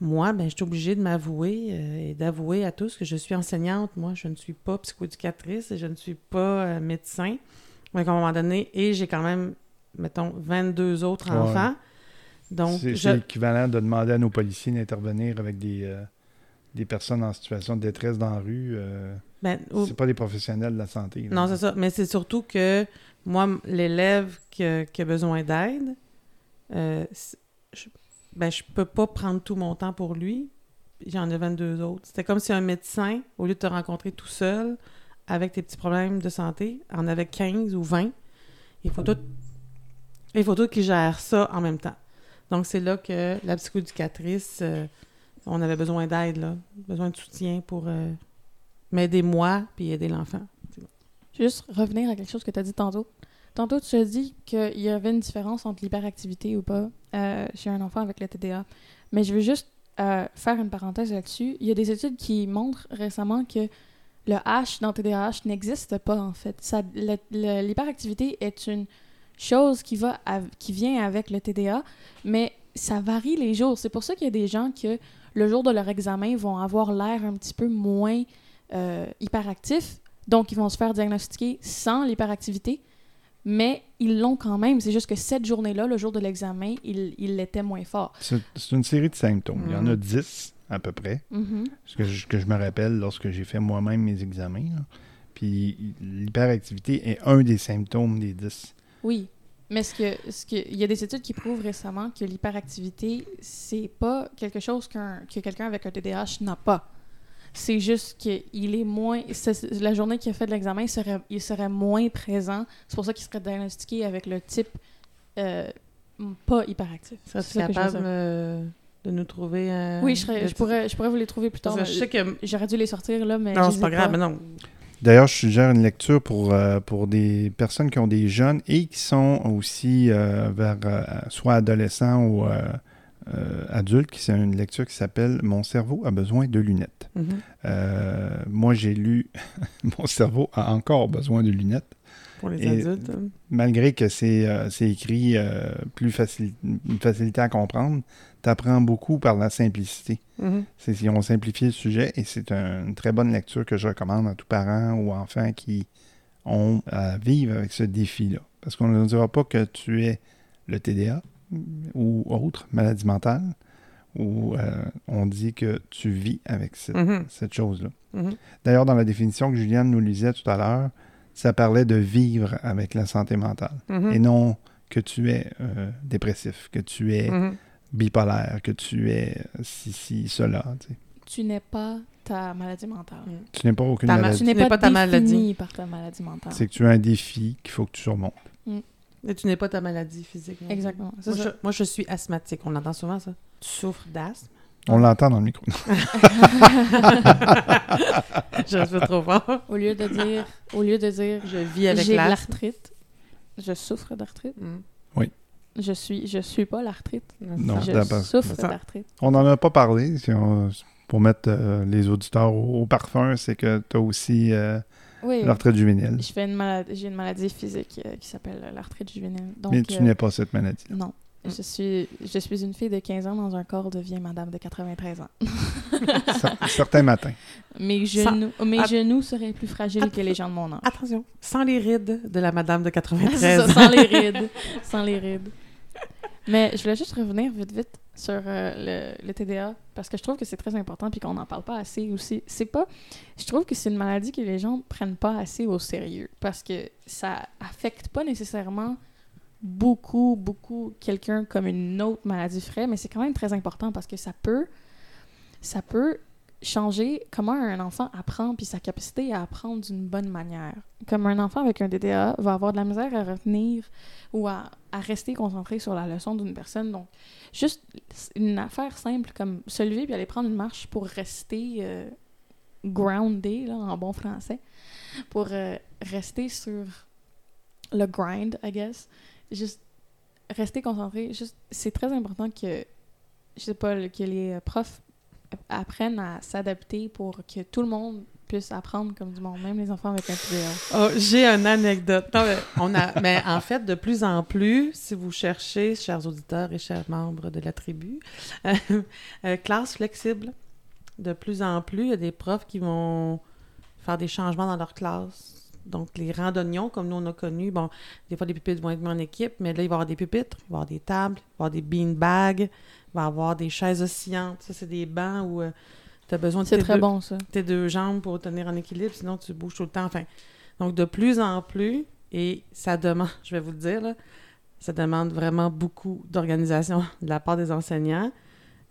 moi, ben, je suis obligée de m'avouer euh, et d'avouer à tous que je suis enseignante. Moi, je ne suis pas psychoéducatrice et je ne suis pas euh, médecin. Donc, à un moment donné, et j'ai quand même, mettons, 22 autres Ouais. enfants. Donc, c'est je- l'équivalent de demander à nos policiers d'intervenir avec des, euh, des personnes en situation de détresse dans la rue. euh, ben, c'est pas des professionnels de la santé. là. Non, c'est ça. Mais c'est surtout que moi, l'élève qui, a- qui a besoin d'aide, euh, je, ben, je peux pas prendre tout mon temps pour lui. J'en ai 22 autres. C'était comme si un médecin, au lieu de te rencontrer tout seul avec tes petits problèmes de santé, en avait 15 ou 20. Il faut tout, il faut tout qu'il gère ça en même temps. Donc, c'est là que la psychoéducatrice, euh, on avait besoin d'aide, là. Besoin de soutien pour euh, m'aider moi puis aider l'enfant. Juste revenir à quelque chose que tu as dit tantôt. Tantôt, tu as dit qu'il y avait une différence entre l'hyperactivité ou pas euh, chez un enfant avec le TDA. Mais je veux juste euh, faire une parenthèse là-dessus. Il y a des études qui montrent récemment que le H dans TDAH n'existe pas, en fait. L'hyperactivité est une chose qui, va qui vient avec le TDA, mais ça varie les jours. C'est pour ça qu'il y a des gens que le jour de leur examen vont avoir l'air un petit peu moins euh, hyperactifs, donc ils vont se faire diagnostiquer sans l'hyperactivité, mais ils l'ont quand même. C'est juste que cette journée-là, le jour de l'examen, ils il l'étaient moins fort. C'est une série de symptômes. Il y en a Mhm. 10 à peu près. Mhm. Ce que je, que je me rappelle lorsque j'ai fait moi-même mes examens. là. Puis l'hyperactivité est un des symptômes des 10. Oui. Mais ce que, ce que, il y a des études qui prouvent récemment que l'hyperactivité, c'est pas quelque chose qu'un, que quelqu'un avec un TDAH n'a pas. C'est juste qu'il est moins. la journée qu'il a fait de l'examen, il serait, il serait moins présent. C'est pour ça qu'il serait diagnostiqué avec le type euh, pas hyperactif. Ça veux capable euh, de nous trouver un... Oui, je, serais- je, pourrais, je pourrais vous les trouver plus tard. Je sais que... J'aurais dû les sortir là, mais. Non, c'est ai pas grave, mais non. D'ailleurs, je suggère une lecture pour, euh, pour des personnes qui ont des jeunes et qui sont aussi euh, vers euh, soit adolescents ou adultes, c'est une lecture qui s'appelle Mon cerveau a besoin de lunettes. Mhm. Euh, moi, j'ai lu Mon cerveau a encore besoin de lunettes. Pour les Et- adultes. hein. malgré que c'est écrit plus facile, une facilité à comprendre, apprends beaucoup par la simplicité. Mhm. C'est ils ont simplifié le sujet et c'est un- une très bonne lecture que je recommande à tous parents ou enfants qui ont à vivre avec ce défi-là. Parce qu'on ne dira pas que tu es le TDA ou autre maladie mentale, ou euh, on dit que tu vis avec cette, Mhm. cette chose-là. Mhm. D'ailleurs, dans la définition que Juliane nous lisait tout à l'heure, ça parlait de vivre avec la santé mentale Mhm. et non que tu es euh, dépressif, que tu es. Bipolaire, que tu es ci, ci, cela. tu sais. Tu n'es pas ta maladie mentale. Tu n'es pas aucune Ta maladie. Tu n'es Tu n'es pas, pas ta maladie. par ta maladie mentale. C'est que tu as un défi qu'il faut que tu surmontes. Et tu n'es pas ta maladie physique. non. Exactement. Moi ça. je, moi, je suis asthmatique. On entend souvent ça. Tu souffres d'asthme? On l'entend dans le micro. je suis trop fort. Au lieu de dire, au lieu de dire Je vis avec j'ai de l'asthme. l'arthrite, je souffre d'arthrite. Mhm. Je suis, je suis pas l'arthrite. Non, je d'accord. souffre d'arthrite. On n'en a pas parlé. si on- pour mettre euh, les auditeurs au, au parfum, c'est que tu as aussi euh, Oui, la retraite juvénile. je fais une maladie, j'ai une maladie physique euh, qui s'appelle l'arthrite juvénile. Donc, Mais tu euh, n'es pas cette maladie. Non. Je suis, je suis une fille de 15 ans dans un corps de vieille madame de 93 ans. Cer- Certains matins. Mes Sans- genoux, mes genoux seraient plus fragiles que les gens de mon âge. Attention, sans les rides de la madame de C'est 93. ça, sans les rides. Sans les rides. Mais je voulais juste revenir vite, vite sur euh, le, TDA parce que je trouve que c'est très important puis qu'on n'en parle pas assez aussi. C'est pas. Je trouve que c'est une maladie que les gens prennent pas assez au sérieux parce que ça affecte pas nécessairement beaucoup, beaucoup quelqu'un comme une autre maladie ferait, mais c'est quand même très important parce que ça peut. Ça peut changer comment un enfant apprend puis sa capacité à apprendre d'une bonne manière. Comme un enfant avec un DDA va avoir de la misère à retenir ou à, rester concentré sur la leçon d'une personne. Donc, juste une affaire simple comme se lever puis aller prendre une marche pour rester euh, grounded, là, en bon français, pour euh, rester sur le grind, I guess. Juste rester concentré. Juste, c'est très important que, je sais pas, que les profs apprennent à s'adapter pour que tout le monde puisse apprendre comme du monde, même les enfants avec un TDA. Oh, J'ai une anecdote. Non, mais, on a, mais en fait, de plus en plus, si vous cherchez, chers auditeurs et chers membres de la tribu, euh, classe flexible, de plus en plus, il y a des profs qui vont faire des changements dans leur classe. Donc, les randonnions, comme nous, on a connu, bon, des fois, les pupitres vont être mis en équipe, mais là, il va y avoir des pupitres, il va y avoir des tables, il va y avoir des beanbags, il va y avoir des chaises oscillantes. Ça, c'est des bancs où tu as besoin de C'est tes très deux- bon, ça. tes deux jambes pour tenir en équilibre, sinon tu bouges tout le temps. Enfin, donc de plus en plus, et ça demande, je vais vous le dire, là, ça demande vraiment beaucoup d'organisation de la part des enseignants.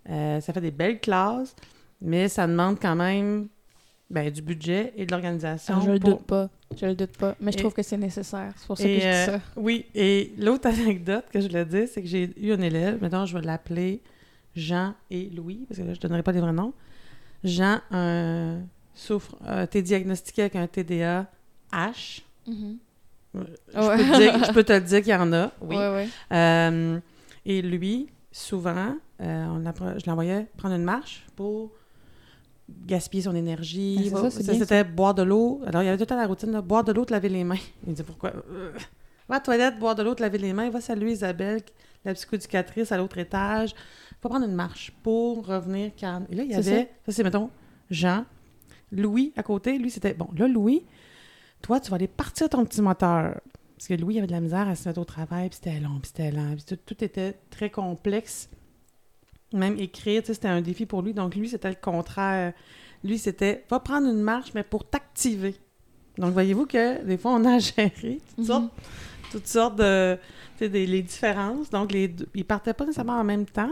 Euh, ça fait des belles classes, mais ça demande quand même ben, du budget et de l'organisation. Ah, je le pour- doute pas. Je le doute pas. Mais je Et- trouve que c'est nécessaire. C'est pour ça Et, que je dis euh, ça. Oui, et l'autre anecdote que je voulais dire, c'est que j'ai eu un élève, maintenant je vais l'appeler Jean et Louis, parce que là, je ne donnerai pas les vrais noms. Jean euh, souffre, euh, t'es diagnostiqué avec un TDA H. Mhm. Euh, Je, Ouais. peux te dire- je peux te le dire qu'il y en a, oui. Ouais, ouais. Et lui, souvent, on je l'envoyais prendre une marche pour gaspiller son énergie. Bien, C'était boire de l'eau. Alors, il y avait tout le temps la routine, là, boire de l'eau, te laver les mains. Il me dit pourquoi? Euh, va à la toilette, boire de l'eau, te laver les mains. Va saluer Isabelle, la psychoéducatrice à l'autre étage. faut prendre une marche pour revenir calme. Et là, il y avait, ça, c'est, mettons, Jean, Louis à côté. Lui, c'était, bon, là, Louis, toi, tu vas aller partir ton petit moteur. Parce que Louis avait de la misère à se mettre au travail, puis c'était long, puis c'était lent, puis tout, tout était très complexe. Même écrire, c'était un défi pour lui. Donc, lui, c'était le contraire. Lui, c'était, va prendre une marche, mais pour t'activer. Donc, voyez-vous que des fois, on a toutes Mhm. sortes, toutes sortes de, des, les différences. Donc, les deux, ils partaient pas nécessairement en même temps.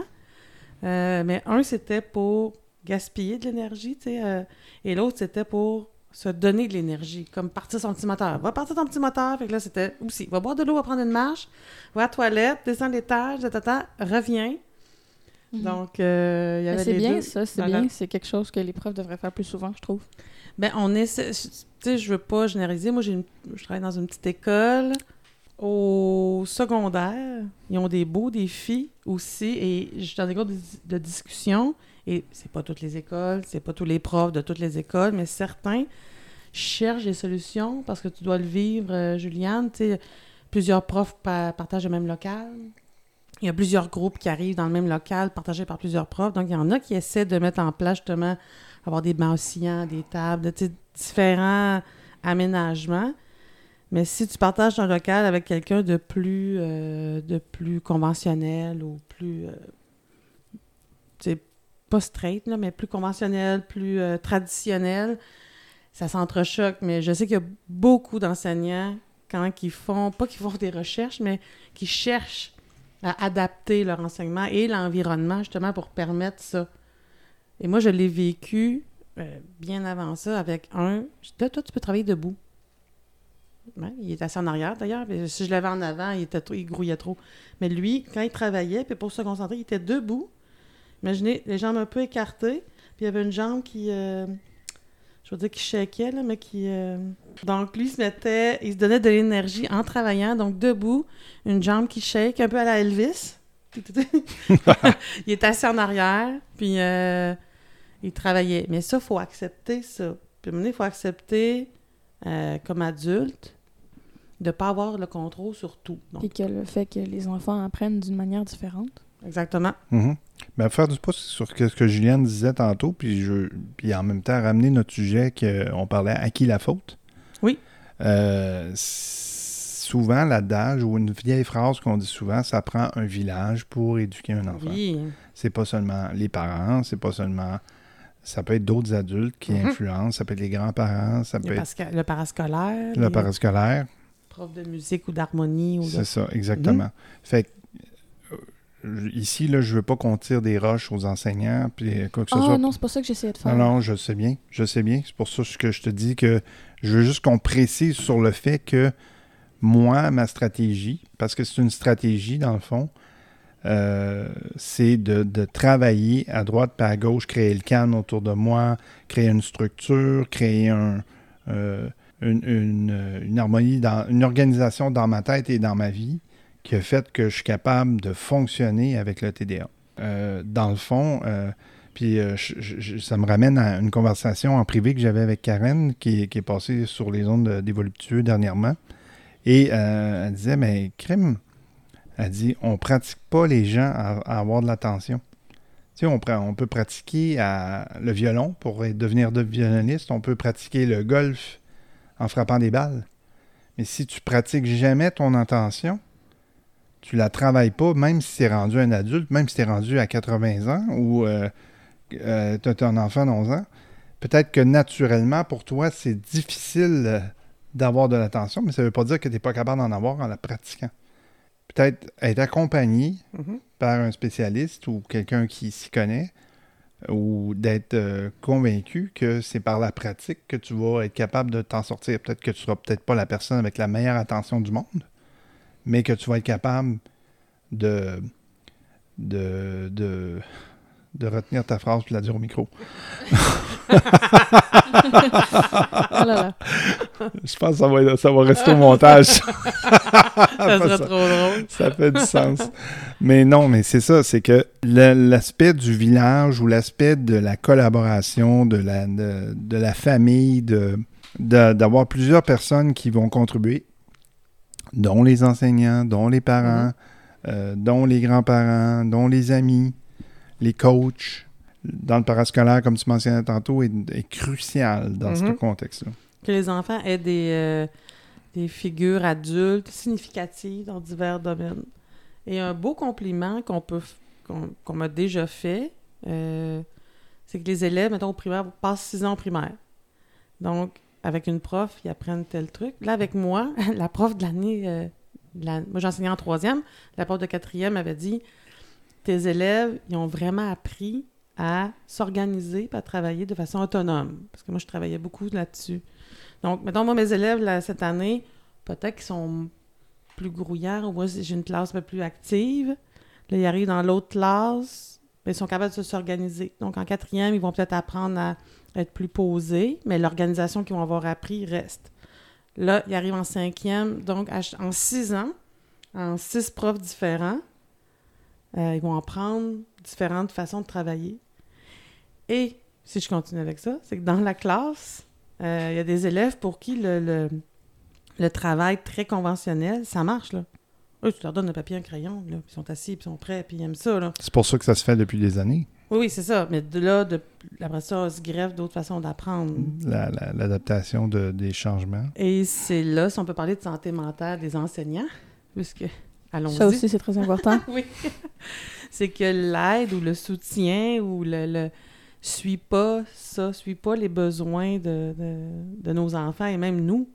Euh, mais un, c'était pour gaspiller de l'énergie, tu sais, euh, et l'autre, c'était pour se donner de l'énergie, comme partir son petit moteur. Va partir ton petit moteur. Fait que là, c'était aussi, va boire de l'eau, va prendre une marche, va à la toilette, descends l'étage, tata, Mhm. Donc, euh, il y avait c'est bien deux. ça, c'est bien. C'est quelque chose que les profs devraient faire plus souvent, je trouve. Ben, on essaie. Tu sais, je veux pas généraliser. Moi, une- je travaille dans une petite école. Au secondaire, ils ont des beaux défis aussi. Et je suis dans des groupes de, de discussion. Et c'est pas toutes les écoles, c'est pas tous les profs de toutes les écoles, mais certains cherchent des solutions parce que tu dois le vivre, euh, Juliane. Tu sais, plusieurs profs pa- partagent le même local. Il y a plusieurs groupes qui arrivent dans le même local, partagés par plusieurs profs. Donc, il y en a qui essaient de mettre en place justement avoir des bancs oscillants, des tables, différents aménagements. Mais si tu partages ton local avec quelqu'un de plus euh, de plus conventionnel ou plus euh, pas straight, là, mais plus conventionnel, plus euh, traditionnel, ça s'entrechoque. Mais je sais qu'il y a beaucoup d'enseignants quand qui font, pas qu'ils font des recherches, mais qui cherchent à adapter leur enseignement et l'environnement justement pour permettre ça. Et moi, je l'ai vécu euh, bien avant ça avec un. Là, toi, tu peux travailler debout. Il est assis en arrière d'ailleurs. Si je l'avais en avant, il, était il grouillait trop. Mais lui, quand il travaillait, puis pour se concentrer, il était debout. Imaginez, les jambes un peu écartées, puis il y avait une jambe qui. euh, je veux dire qui shakeait, là, mais qui. euh, Donc lui, se mettait. Il se donnait de l'énergie en travaillant, donc debout, une jambe qui shake, un peu à la Elvis. il est assis en arrière, puis. euh, il travaillait. Mais ça, il faut accepter ça. Puis à il faut accepter, euh, comme adulte, de ne pas avoir le contrôle sur tout. Donc, Et que le fait que les enfants apprennent d'une manière différente. Exactement. Mhm. Ben, faire du pouce sur ce que Juliane disait tantôt, puis, je, puis en même temps ramener notre sujet qu'on parlait à qui la faute? Oui. Euh, souvent, l'adage ou une vieille phrase qu'on dit souvent, ça prend un village pour éduquer un enfant. Oui. C'est pas seulement les parents, c'est pas seulement. Ça peut être d'autres adultes qui Mhm. influencent, ça peut être les grands-parents, ça peut être le parascolaire, le les parascolaire. profs de musique ou d'harmonie. De... C'est ça, exactement. Mhm. Fait que, ici, là, je veux pas qu'on tire des roches aux enseignants, puis quoi que ce Ah soit. non, c'est pas ça que j'essayais de faire. Non, non, je sais bien, je sais bien. C'est pour ça que je te dis que je veux juste qu'on précise sur le fait que moi, ma stratégie, parce que c'est une stratégie dans le fond, euh, c'est de, de travailler à droite pas à gauche, créer le calme autour de moi, créer une structure, créer un, euh, une, une- une harmonie, dans, une organisation dans ma tête et dans ma vie qui a fait que je suis capable de fonctionner avec le TDA. Euh, dans le fond, euh, puis euh, ça me ramène à une conversation en privé que j'avais avec Karen, qui, est passée sur les ondes de- des dernièrement. Et elle disait, mais crime, elle dit, on pratique pas les gens à, avoir de l'attention. Tu sais, on, peut pratiquer le violon pour devenir de violoniste, on peut pratiquer le golf en frappant des balles. Mais si tu pratiques jamais ton attention, tu la travailles pas, même si tu es rendu un adulte, même si tu es rendu à 80 ans ou euh, tu as un enfant d'11 ans, peut-être que naturellement, pour toi, c'est difficile euh, d'avoir de l'attention, mais ça ne veut pas dire que tu n'es pas capable d'en avoir en la pratiquant. Peut-être être accompagné Mhm. par un spécialiste ou quelqu'un qui s'y connaît, ou d'être euh, convaincu que c'est par la pratique que tu vas être capable de t'en sortir. Peut-être que tu seras peut-être pas la personne avec la meilleure attention du monde, mais que tu vas être capable de, de, de, de retenir ta phrase et la dire au micro. Oh. Je pense que ça va, ça va rester au montage. Ça ça. trop drôle. Ça fait du sens. Mais non, mais c'est ça, c'est que l'aspect du village ou l'aspect de la collaboration, de la, de, de la famille, de- d'avoir plusieurs personnes qui vont contribuer, dont les enseignants, dont les parents, euh, dont les grands-parents, dont les amis, les coachs, dans le parascolaire, comme tu mentionnais tantôt, est, est crucial dans ce Mhm. contexte-là. Que les enfants aient des, euh, des figures adultes significatives dans divers domaines. Et un beau compliment qu'on peut qu'on m'a déjà fait, euh, c'est que les élèves, mettons, au primaire, passent six ans au primaire. Donc, avec une prof, ils apprennent tel truc. Là, avec moi, la prof de l'année, euh, moi j'enseignais en troisième, la prof de quatrième avait dit tes élèves, ils ont vraiment appris à s'organiser à travailler de façon autonome. Parce que moi, je travaillais beaucoup là-dessus. Donc, mettons, moi, mes élèves, cette année, peut-être qu'ils sont plus grouillards, ou moi, j'ai une classe un peu plus active. Là, ils arrivent dans l'autre classe, mais ils sont capables de s'organiser. Donc, en quatrième, ils vont peut-être apprendre à être plus posés, mais l'organisation qu'ils vont avoir appris reste. Là, ils arrivent en cinquième, donc en six ans, en six profs différents, euh, ils vont apprendre différentes façons de travailler. Et si je continue avec ça, c'est que dans la classe, euh, il y a des élèves pour qui le, le, travail très conventionnel, ça marche, là. Eux, tu leur donnes un papier un crayon, là, ils sont assis, ils sont prêts, puis ils aiment ça. C'est pour ça que ça se fait depuis des années. Oui, c'est ça. Mais de là, de, après ça, on se greffe d'autres façons d'apprendre. La- la- L'adaptation de, des changements. Et c'est là, si on peut parler de santé mentale des enseignants, puisque, allons-y. Ça aussi, c'est très important. oui. c'est que l'aide ou le soutien ou le, le suit pas ça, suit pas les besoins de, de, de nos enfants et même nous.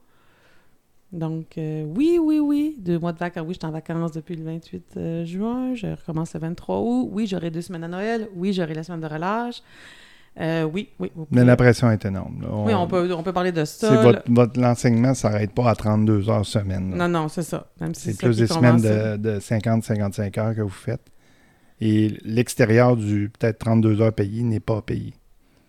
Donc, euh, oui, oui, oui. Deux mois de vacances. Oui, je suis en vacances depuis le 28 euh, juin. Je recommence le 23 août. Oui, j'aurai deux semaines à Noël. Oui, j'aurai la semaine de relâche. Euh, oui, oui. Mais la pression est énorme. Oui, on peut, on peut parler de ça. votre, votre- l'enseignement ne s'arrête pas à 32 heures semaine. là. Non, non, c'est ça. Même si c'est plus des semaines de, de 50-55 heures que vous faites. Et l'extérieur du peut-être 32 heures payées n'est pas payé.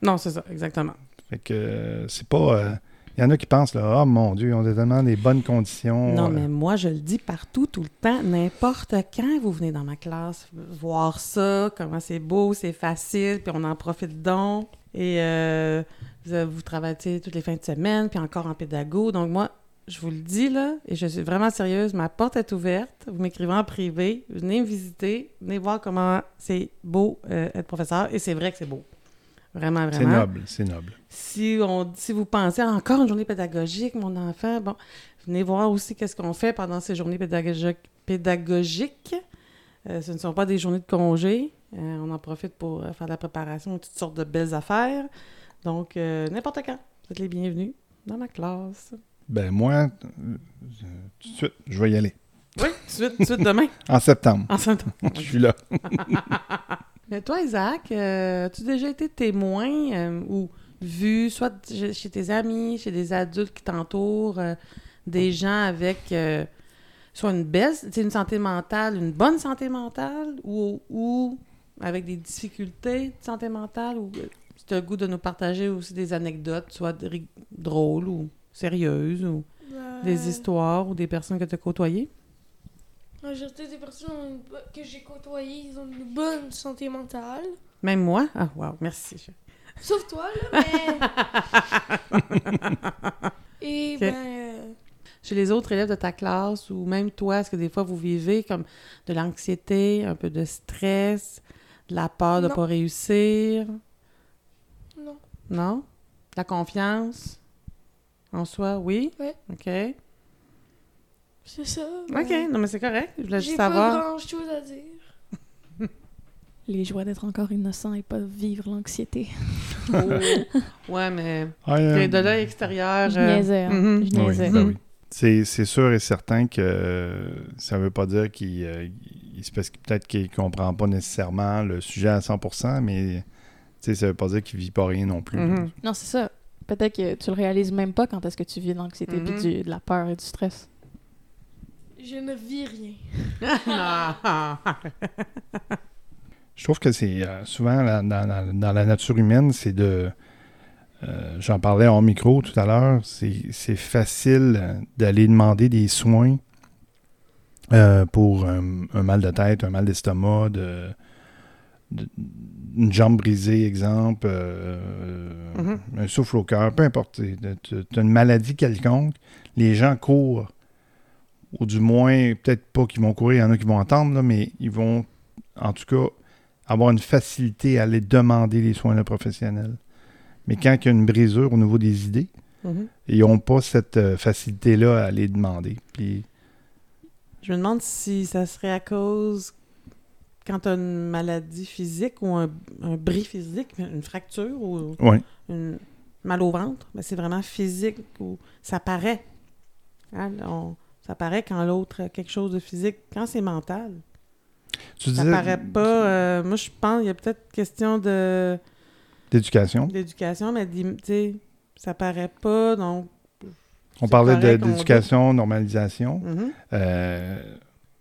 Non, c'est ça, exactement. Fait que euh, c'est pas. Il y en a qui pensent, là, oh mon Dieu, ils ont tellement des bonnes conditions. Non, euh, mais moi, je le dis partout, tout le temps, n'importe quand vous venez dans ma classe voir ça, comment c'est beau, c'est facile, puis on en profite donc. Et euh, vous, vous travaillez toutes les fins de semaine, puis encore en pédago. Donc, moi, je vous le dis, là, et je suis vraiment sérieuse, ma porte est ouverte. Vous m'écrivez en privé, venez me visiter, venez voir comment c'est beau euh, être professeur. Et c'est vrai que c'est beau. Vraiment, C'est vraiment. noble, c'est noble. Si, on, si vous pensez à encore une journée pédagogique, mon enfant, bon, venez voir aussi qu'est-ce qu'on fait pendant ces journées pédagogiques. pédagogiques. Euh, ce ne sont pas des journées de congé. Euh, on en profite pour euh, faire de la préparation, toutes sortes de belles affaires. Donc, euh, n'importe quand, vous êtes les bienvenus dans ma classe. Ben moi, tout de suite, je vais y aller. Oui, tout de suite, tout de suite demain, En septembre, en temps. je suis là. Mais toi, Isaac, euh, as-tu déjà été témoin euh, ou vu, soit chez tes amis, chez des adultes qui t'entourent, euh, des gens avec euh, soit une sais, une santé mentale, une bonne santé mentale, ou, ou avec des difficultés de santé mentale, ou euh, si tu as le goût de nous partager aussi des anecdotes, soit drôles ou sérieuses, ou des histoires, ou des personnes que tu as côtoyées? La majorité des personnes que j'ai côtoyées, ils ont une bonne santé mentale. Même moi? Ah, wow, merci. Sauf toi, là, mais... Et ben... euh, Chez les autres élèves de ta classe ou même toi, est-ce que des fois vous vivez comme de l'anxiété, un peu de stress, de la peur de ne pas réussir? non. Non? La confiance? En soi, oui? Ouais. OK. C'est ça. OK, ben, non, mais c'est correct. Je voulais J'ai juste pas savoir. grand chose à dire. Les joies d'être encore innocent et pas vivre l'anxiété. Oh. Ouais, mais Ah, OK, de l'œil extérieur. Je euh, niaisais, hein. Je oui, niaisais. ben oui. C'est c'est sûr et certain que euh, ça ne veut pas dire qu'il euh, il- c'est parce que peut-être qu'il ne comprend pas nécessairement le sujet à 100%, mais tu sais, ça ne veut pas dire qu'il ne vit pas rien non plus. Mhm. Non, c'est ça. Peut-être que tu le réalises même pas quand est-ce que tu vis de l'anxiété Mhm. puis du- de la peur et du stress. Je ne vis rien. Je trouve que c'est euh, souvent la- dans, dans- dans la nature humaine, c'est de. euh, J'en parlais en micro tout à l'heure, c'est facile d'aller demander des soins euh, pour un, un mal de tête, un mal d'estomac, de, de- une jambe brisée, exemple, euh, Mhm. un souffle au cœur, peu importe. Tu as une maladie quelconque, les gens courent, ou du moins, peut-être pas qu'ils vont courir, il y en a qui vont entendre, là, mais ils vont, en tout cas, avoir une facilité à aller demander les soins professionnels. Mais quand il y a une brisure au niveau des idées, Mhm. ils n'ont pas cette euh, facilité-là à aller demander. Puis, Je me demande si ça serait à cause quand tu as une maladie physique ou un, un bris physique, une fracture ou ouais. une mal au ventre, mais c'est vraiment physique ou ça paraît. Hein, on- ça paraît quand l'autre a quelque chose de physique. Quand c'est mental, Tu ça disais paraît pas. euh, moi, je pense qu'il y a peut-être question de d'éducation. d'éducation, mais tu sais, ça paraît pas. Donc, On parlait d'éducation, normalisation. Mhm. Euh,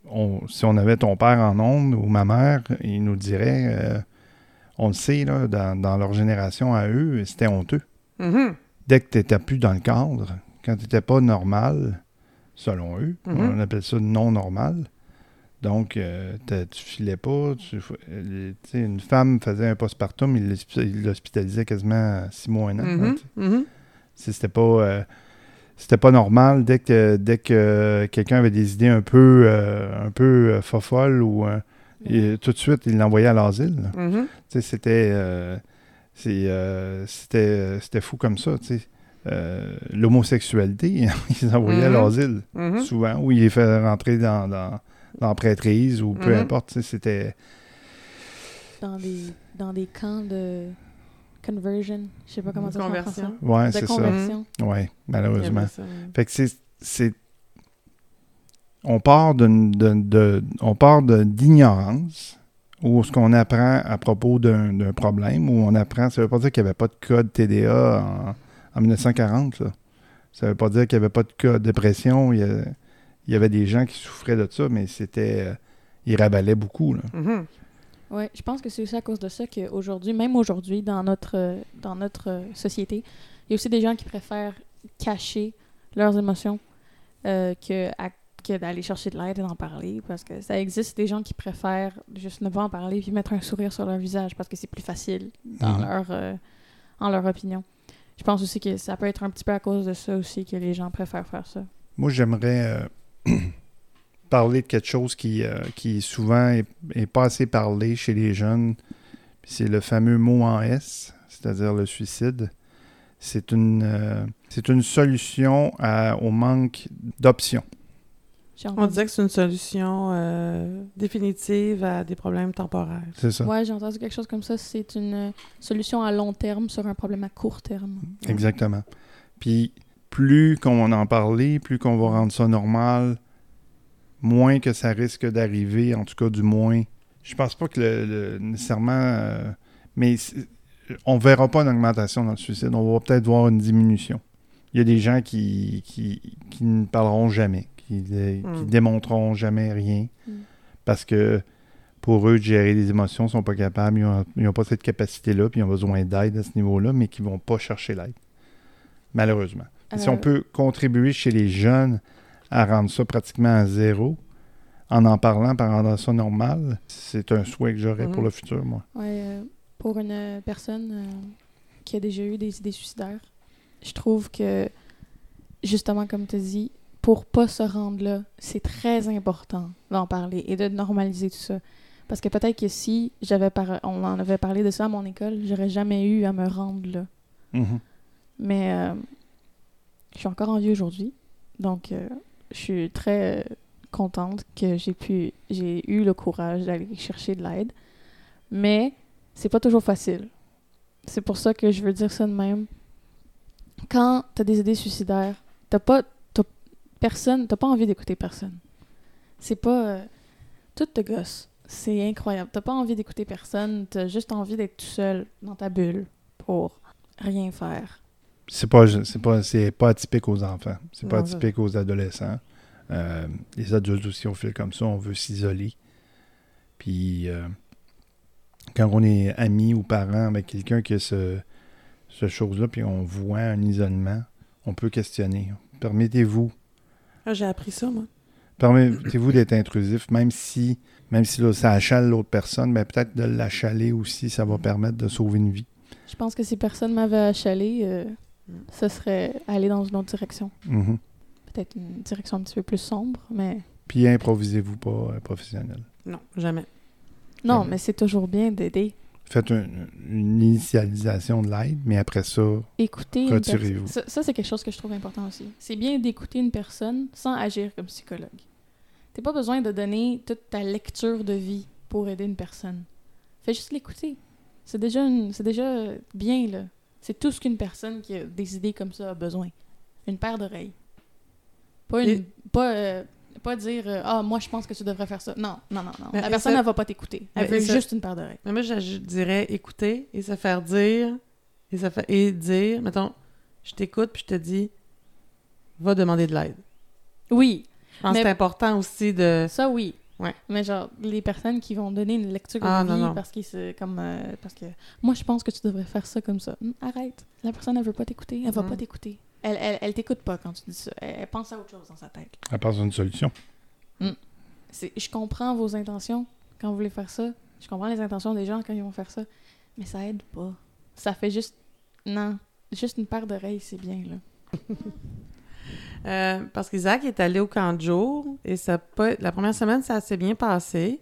on- si on avait ton père en ondes ou ma mère, il nous dirait, euh, on le sait, là, dans, dans leur génération à eux, c'était honteux. Mhm. Dès que tu n'étais plus dans le cadre, quand tu n'étais pas normal, selon eux, Mhm. on appelle ça non normal. Donc, euh, tu filais pas. Tu, euh, une femme faisait un postpartum, il l'hospi- il l'hospitalisait quasiment six mois, un an. Mhm. Mhm. C'était pas, euh, c'était pas normal dès que, dès que quelqu'un avait des idées un peu, un peu fofolles ou et tout de suite, il l'envoyait à l'asile. c'était, c'était, fou comme ça. Euh, l'homosexualité, ils envoyaient à Mhm. l'asile Mhm. souvent, ou ils les faisaient rentrer dans, dans, prêtrise ou peu Mhm. importe. tu sais, C'était, Dans des, dans des camps de conversion. Je sais pas comment ça français. ouais, De c'est ça. conversion. Ouais, malheureusement. ça, ouais. Fait que c'est. c'est- On part d'une- de, de- on part de- d'ignorance où ce qu'on apprend à propos d'un d'un problème, où on apprend. Ça veut pas dire qu'il n'y avait pas de code TDA en, en 1940. là. Ça veut pas dire qu'il n'y avait pas de cas de dépression. Il y, a- il y avait des gens qui souffraient de ça, mais c'était. euh, ils rabalaient beaucoup. Là. Mhm. Oui, je pense que c'est aussi à cause de ça qu'aujourd'hui, même aujourd'hui, dans notre, dans notre société, il y a aussi des gens qui préfèrent cacher leurs émotions euh, que, que d'aller chercher de l'aide et d'en parler. Parce que ça existe des gens qui préfèrent juste ne pas en parler puis mettre un sourire sur leur visage parce que c'est plus facile dans Mhm. leur. euh, en leur opinion. Je pense aussi que ça peut être un petit peu à cause de ça aussi que les gens préfèrent faire ça. Moi, j'aimerais euh, parler de quelque chose qui, euh, qui souvent est, pas assez parlé chez les jeunes. C'est le fameux mot en S, c'est-à-dire le suicide. C'est une, euh, c'est une solution au manque d'options. On disait que c'est une solution euh, définitive à des problèmes temporaires. C'est ça. Ouais, j'ai entendu quelque chose comme ça. C'est une euh, solution à long terme sur un problème à court terme. Exactement. Puis plus qu'on va en parler, plus qu'on va rendre ça normal, moins que ça risque d'arriver, en tout cas du moins. Je pense pas que le, le- nécessairement... euh, mais on verra pas une augmentation dans le suicide, on va peut-être voir une diminution. Il y a des gens qui, qui, qui ne parleront jamais, qui, qui Mm. démontreront jamais rien, Mm. parce que pour eux, de gérer les émotions, ils sont pas capables, ils n'ont pas cette capacité-là, puis ils ont besoin d'aide à ce niveau-là, mais qui vont pas chercher l'aide. Malheureusement. Si Euh, on peut contribuer chez les jeunes à rendre ça pratiquement à zéro, en en parlant, par rendre ça normal, c'est un souhait que j'aurais pour Mhm. le futur, moi. Ouais, euh, pour une euh, personne euh, qui a déjà eu des idées suicidaires, je trouve que, justement, comme tu dis, pour pas se rendre là, c'est très important d'en parler et de normaliser tout ça. Parce que peut-être que si j'avais par- on en avait parlé de ça à mon école, j'aurais jamais eu à me rendre là. Mhm. Mais euh, je suis encore en vie aujourd'hui. Donc, euh, je suis très contente que j'ai pu, j'ai eu le courage d'aller chercher de l'aide. Mais c'est pas toujours facile. C'est pour ça que je veux dire ça de même. Quand t'as des idées suicidaires, t'as pas, personne, t'as pas envie d'écouter personne. C'est pas, euh, tout te gosse. C'est incroyable. T'as pas envie d'écouter personne. T'as juste envie d'être tout seul dans ta bulle pour rien faire. C'est pas, c'est pas, c'est pas atypique aux enfants. C'est pas ça- atypique aux adolescents. Euh, les adultes aussi, on fait comme ça, on veut s'isoler. Puis, euh, quand on est ami ou parent avec quelqu'un qui a ce, ce chose-là, puis on voit un isolement, on peut questionner. Permettez-vous Ah, J'ai appris ça, moi. Permettez-vous d'être intrusif, même si, même si là, ça achale l'autre personne, mais peut-être de l'achaler aussi, ça va permettre de sauver une vie. Je pense que si personne m'avait achalé, euh, ce serait aller dans une autre direction. Mhm. Peut-être une direction un petit peu plus sombre, mais... Puis improvisez-vous pas euh, professionnel. Non, jamais. Non, mais c'est toujours bien d'aider. Faites une, une initialisation de l'aide, mais après ça, Retirez-vous. Ça, ça, c'est quelque chose que je trouve important aussi. C'est bien d'écouter une personne sans agir comme psychologue. T'as pas besoin de donner toute ta lecture de vie pour aider une personne. Fais juste l'écouter. C'est déjà, une- c'est déjà bien, là. C'est tout ce qu'une personne qui a des idées comme ça a besoin. Une paire d'oreilles. Pas, une, Et- pas, euh, pas dire euh, Ah, moi, je pense que tu devrais faire ça. Non, non, non, non. Mais- La personne, ça- elle va pas t'écouter. Elle Mais veut ça- juste une paire d'oreilles. Mais moi, je dirais écouter et se faire dire et, se fa- et dire, mettons, je t'écoute puis je te dis, va demander de l'aide. Oui, Je pense Mais- que c'est important aussi de... Ça, oui. Ouais. Mais genre, les personnes qui vont donner une lecture Ah, de non, vie non. parce, qu'ils se- comme, euh, parce que moi, je pense que tu devrais faire ça comme ça. Hum, arrête. La personne, elle veut pas t'écouter. Elle va Mm. pas t'écouter. Elle, elle, elle t'écoute pas quand tu dis ça. Elle, elle pense à autre chose dans sa tête. à part une solution. C'est- Je comprends vos intentions quand vous voulez faire ça. Je comprends les intentions des gens quand ils vont faire ça. Mais ça aide pas. Ça fait juste... Non. Juste une paire d'oreilles, c'est bien, là. Euh, parce qu'Isaac est allé au camp de jour et ça pas- la première semaine, ça s'est bien passé.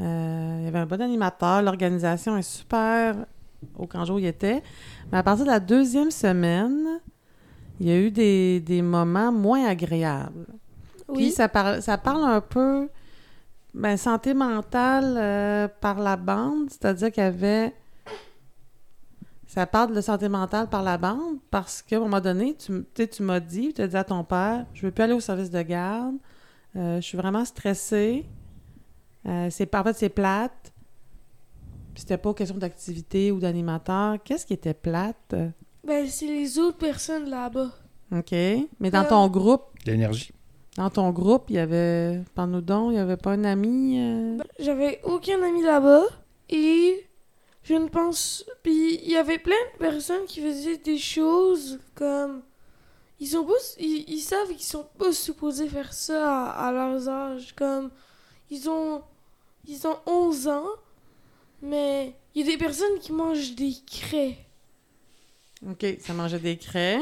Euh, il y avait un bon animateur, l'organisation est super au camp de jour où il était. Mais à partir de la deuxième semaine, il y a eu des, des moments moins agréables. Puis Oui. ça, parle ça parle un peu ben, santé mentale euh, par la bande, c'est-à-dire qu'il y avait. Ça parle de santé mentale par la bande parce qu'à un moment donné, tu, tu m'as dit, tu as dit à ton père, je veux plus aller au service de garde, euh, je suis vraiment stressée, euh, c'est, en fait, c'est plate, puis c'était pas question d'activité ou d'animateur. Qu'est-ce qui était plate? Ben, c'est les autres personnes là-bas. OK. Mais dans Euh, ton groupe, L'énergie. dans ton groupe, il y avait, parle-nous donc, il y avait pas un ami? euh? Ben, J'avais aucun ami là-bas et je ne pense. Puis il y avait plein de personnes qui faisaient des choses comme. Ils sont pas. Ils, ils savent qu'ils sont pas supposés faire ça à, à leurs âges. Comme. Ils ont. Ils ont 11 ans, mais il y a des personnes qui mangent des craies. OK, ça mangeait des craies.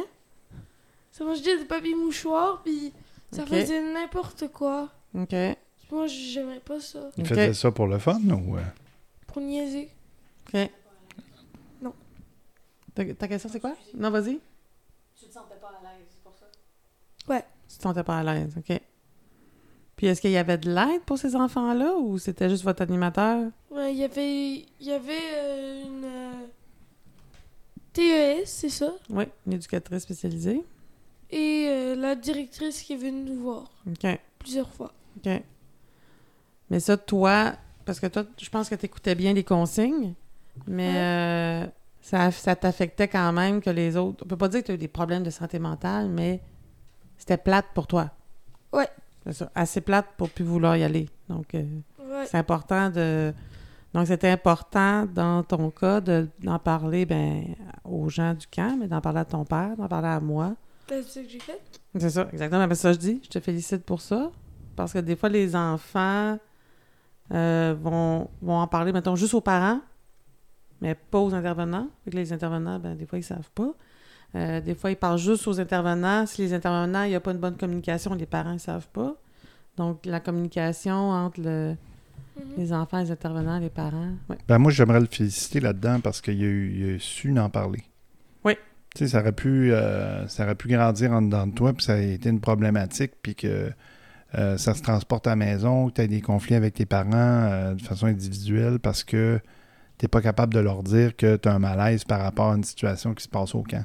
Ça mangeait des papiers mouchoirs, puis ça faisait n'importe quoi. OK. Moi, j'aimerais pas ça. Il OK. faisait ça pour le fun ou... euh? Pour niaiser. OK. Non. Ta, ta question, c'est quoi? Non, vas-y. Tu te sentais pas à l'aise pour ça? Tu te sentais pas à l'aise, OK. Puis est-ce qu'il y avait de l'aide pour ces enfants-là ou c'était juste votre animateur? Ouais, il y avait, il y avait euh, une euh, TES, c'est ça? Oui, une éducatrice spécialisée. Et euh, la directrice qui est venue nous voir OK. plusieurs fois. OK. Mais ça, toi, parce que toi, je pense que tu écoutais bien les consignes, mais euh, ça, ça t'affectait quand même que les autres. On peut pas dire que tu as eu des problèmes de santé mentale, mais c'était plate pour toi. Ouais. C'est ça. Assez plate pour plus vouloir y aller. Donc, euh, Ouais. c'est important de. Donc, c'était important dans ton cas de- d'en parler ben, aux gens du camp, mais d'en parler à ton père, d'en parler à moi. C'est ce que j'ai fait? C'est ça, exactement. Mais ça, je dis, je te félicite pour ça. Parce que des fois, les enfants euh, vont, vont en parler, mettons, juste aux parents, mais pas aux intervenants. Fait que les intervenants, ben, des fois, ils savent pas. Euh, des fois, ils parlent juste aux intervenants. Si les intervenants, il n'y a pas une bonne communication, les parents ne savent pas. Donc, la communication entre le- Mhm. les enfants, les intervenants, les parents. Ouais. Ben moi, j'aimerais le féliciter là-dedans parce qu'il a, eu- il a su en parler. Oui. Tu sais, ça aurait pu, euh, ça aurait pu grandir en dedans de toi, puis ça a été une problématique, puis que euh, ça se transporte à la maison, que tu as des conflits avec tes parents euh, de façon individuelle parce que tu n'es pas capable de leur dire que tu as un malaise par rapport à une situation qui se passe au camp.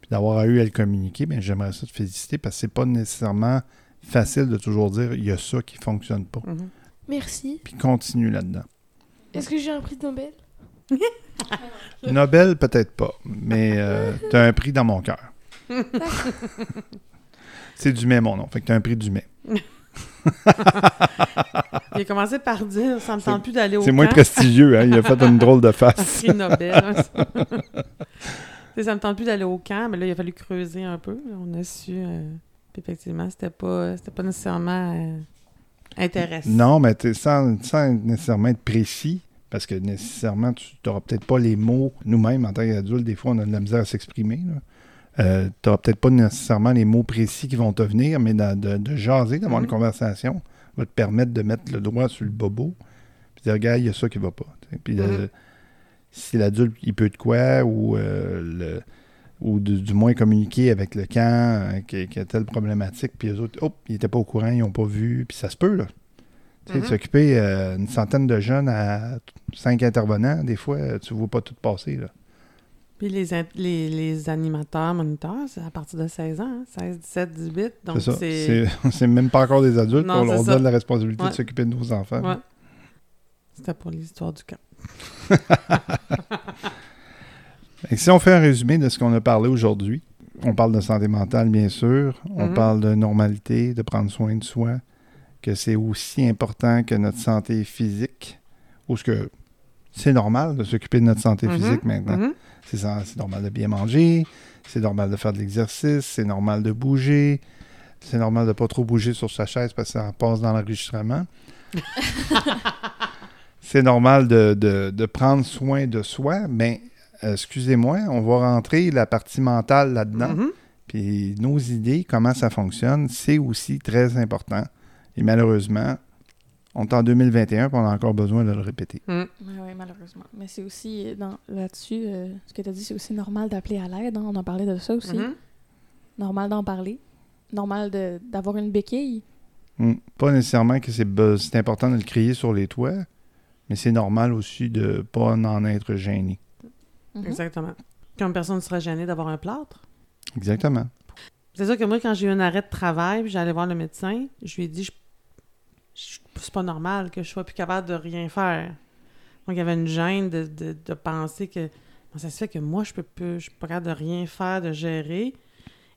Puis d'avoir eu à le communiquer, ben, j'aimerais ça te féliciter parce que c'est pas nécessairement facile de toujours dire il y a ça qui fonctionne pas. Mhm. Merci. Puis continue là-dedans. Est-ce que j'ai un prix Nobel? Nobel, peut-être pas, mais tu as un prix dans mon cœur. C'est Dumais, mon nom. Fait que tu as un prix Dumais. Il a commencé par dire ça me tente plus d'aller au C'est moins prestigieux, hein? Il a fait une drôle de Un face. prix Nobel. hein, ça. Me tente plus d'aller au camp, mais là, il a fallu creuser un peu. On a su. euh, puis effectivement, c'était pas, c'était pas nécessairement euh, intéressant. Non, mais sans, sans nécessairement être précis, parce que nécessairement, tu n'auras peut-être pas les mots. Nous-mêmes, en tant qu'adultes, des fois, on a de la misère à s'exprimer. Euh, tu n'auras peut-être pas nécessairement les mots précis qui vont te venir, mais de, de jaser, d'avoir une conversation, va te permettre de mettre le doigt sur le bobo, puis dire, regarde, il y a ça qui va pas. Puis euh, Mhm. si l'adulte, il peut de quoi, ou, euh, le, ou du, du moins communiquer avec le camp, euh, qui, qui a telle problématique, puis les autres, hop, ils n'étaient pas au courant, ils n'ont pas vu, puis ça se peut, là. Tu sais, Mhm. s'occuper euh, une centaine de jeunes à cinq intervenants, des fois, tu ne vois pas tout passer, là. Puis les, les, les animateurs, moniteurs, c'est à partir de 16 ans, hein, 16, 17, 18. Donc C'est c'est. Même pas encore des adultes, Non, on leur donne la responsabilité Ouais. de s'occuper de nos enfants. Ouais. C'était pour l'histoire du camp. Et si on fait un résumé de ce qu'on a parlé aujourd'hui, on parle de santé mentale, bien sûr. On Mhm. parle de normalité, de prendre soin de soi, que c'est aussi important que notre santé physique, ou ce que c'est normal de s'occuper de notre santé Mhm. physique maintenant. Mhm. C'est normal de bien manger, c'est normal de faire de l'exercice, c'est normal de bouger, c'est normal de pas trop bouger sur sa chaise parce que ça passe dans l'enregistrement. c'est normal de, de- de prendre soin de soi, mais excusez-moi, on va rentrer la partie mentale là-dedans. Mhm. Puis nos idées, comment ça fonctionne, c'est aussi très important. Et malheureusement, on est en 2021 et on a encore besoin de le répéter. Mm. Oui, malheureusement. Mais c'est aussi, euh, dans- là-dessus, euh, ce que tu as dit, c'est aussi normal d'appeler à l'aide. hein. On a parlé de ça aussi. Mhm. Normal d'en parler. Normal d'avoir une béquille. Hmm. Pas nécessairement que c'est important de le crier sur les toits, mais c'est normal aussi de pas en être gêné. Mhm. Exactement. Comme personne ne serait gêné d'avoir un plâtre. Exactement. C'est sûr que moi, quand j'ai eu un arrêt de travail, j'allais voir le médecin, je lui ai dit, je- je- c'est pas normal que je sois plus capable de rien faire. Donc, il y avait une gêne de, de- de penser que, ça se fait que moi, je peux plus, je suis pas capable de rien faire, de gérer.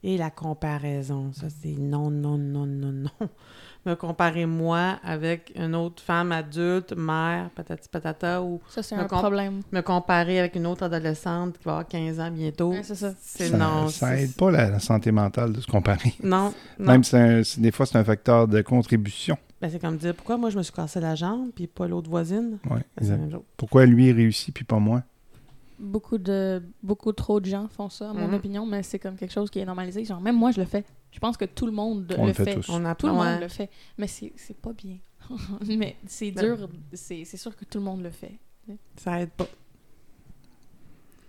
Et la comparaison, ça, c'est non, non, non, non, non. Me comparer moi avec une autre femme adulte, mère, patati patata, ou Ça, c'est Me un problème. me comparer avec une autre adolescente qui va avoir 15 ans bientôt. Ouais, c'est ça. C'est ça, non. ça aide pas la, la santé mentale de se comparer. Non, non. Même si c'est un- c'est- des fois, c'est un facteur de contribution. Ben, c'est comme dire pourquoi moi je me suis cassé la jambe puis pas l'autre voisine? Ouais, Ben, c'est la exact. même chose. Pourquoi lui réussit puis pas moi? Beaucoup de beaucoup trop de gens font ça, à mon Mhm. opinion, mais c'est comme quelque chose qui est normalisé. Genre, même moi, je le fais. Je pense que tout le monde On le fait fait. tous. On Tout le monde le fait. Mais c'est c'est pas bien. mais c'est Ben- dur. C'est c'est sûr que tout le monde le fait. Ça aide pas.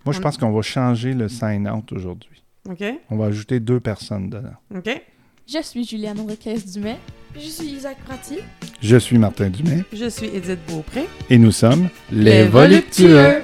Moi, je pense qu'on va changer le sign-out aujourd'hui. OK? On va ajouter deux personnes dedans. OK? Je suis Juliane Aurecaisse-Dumais. Je suis Isaac Prati. Je suis Martin Dumais Je suis Edith Beaupré. et nous sommes Les voluptueux.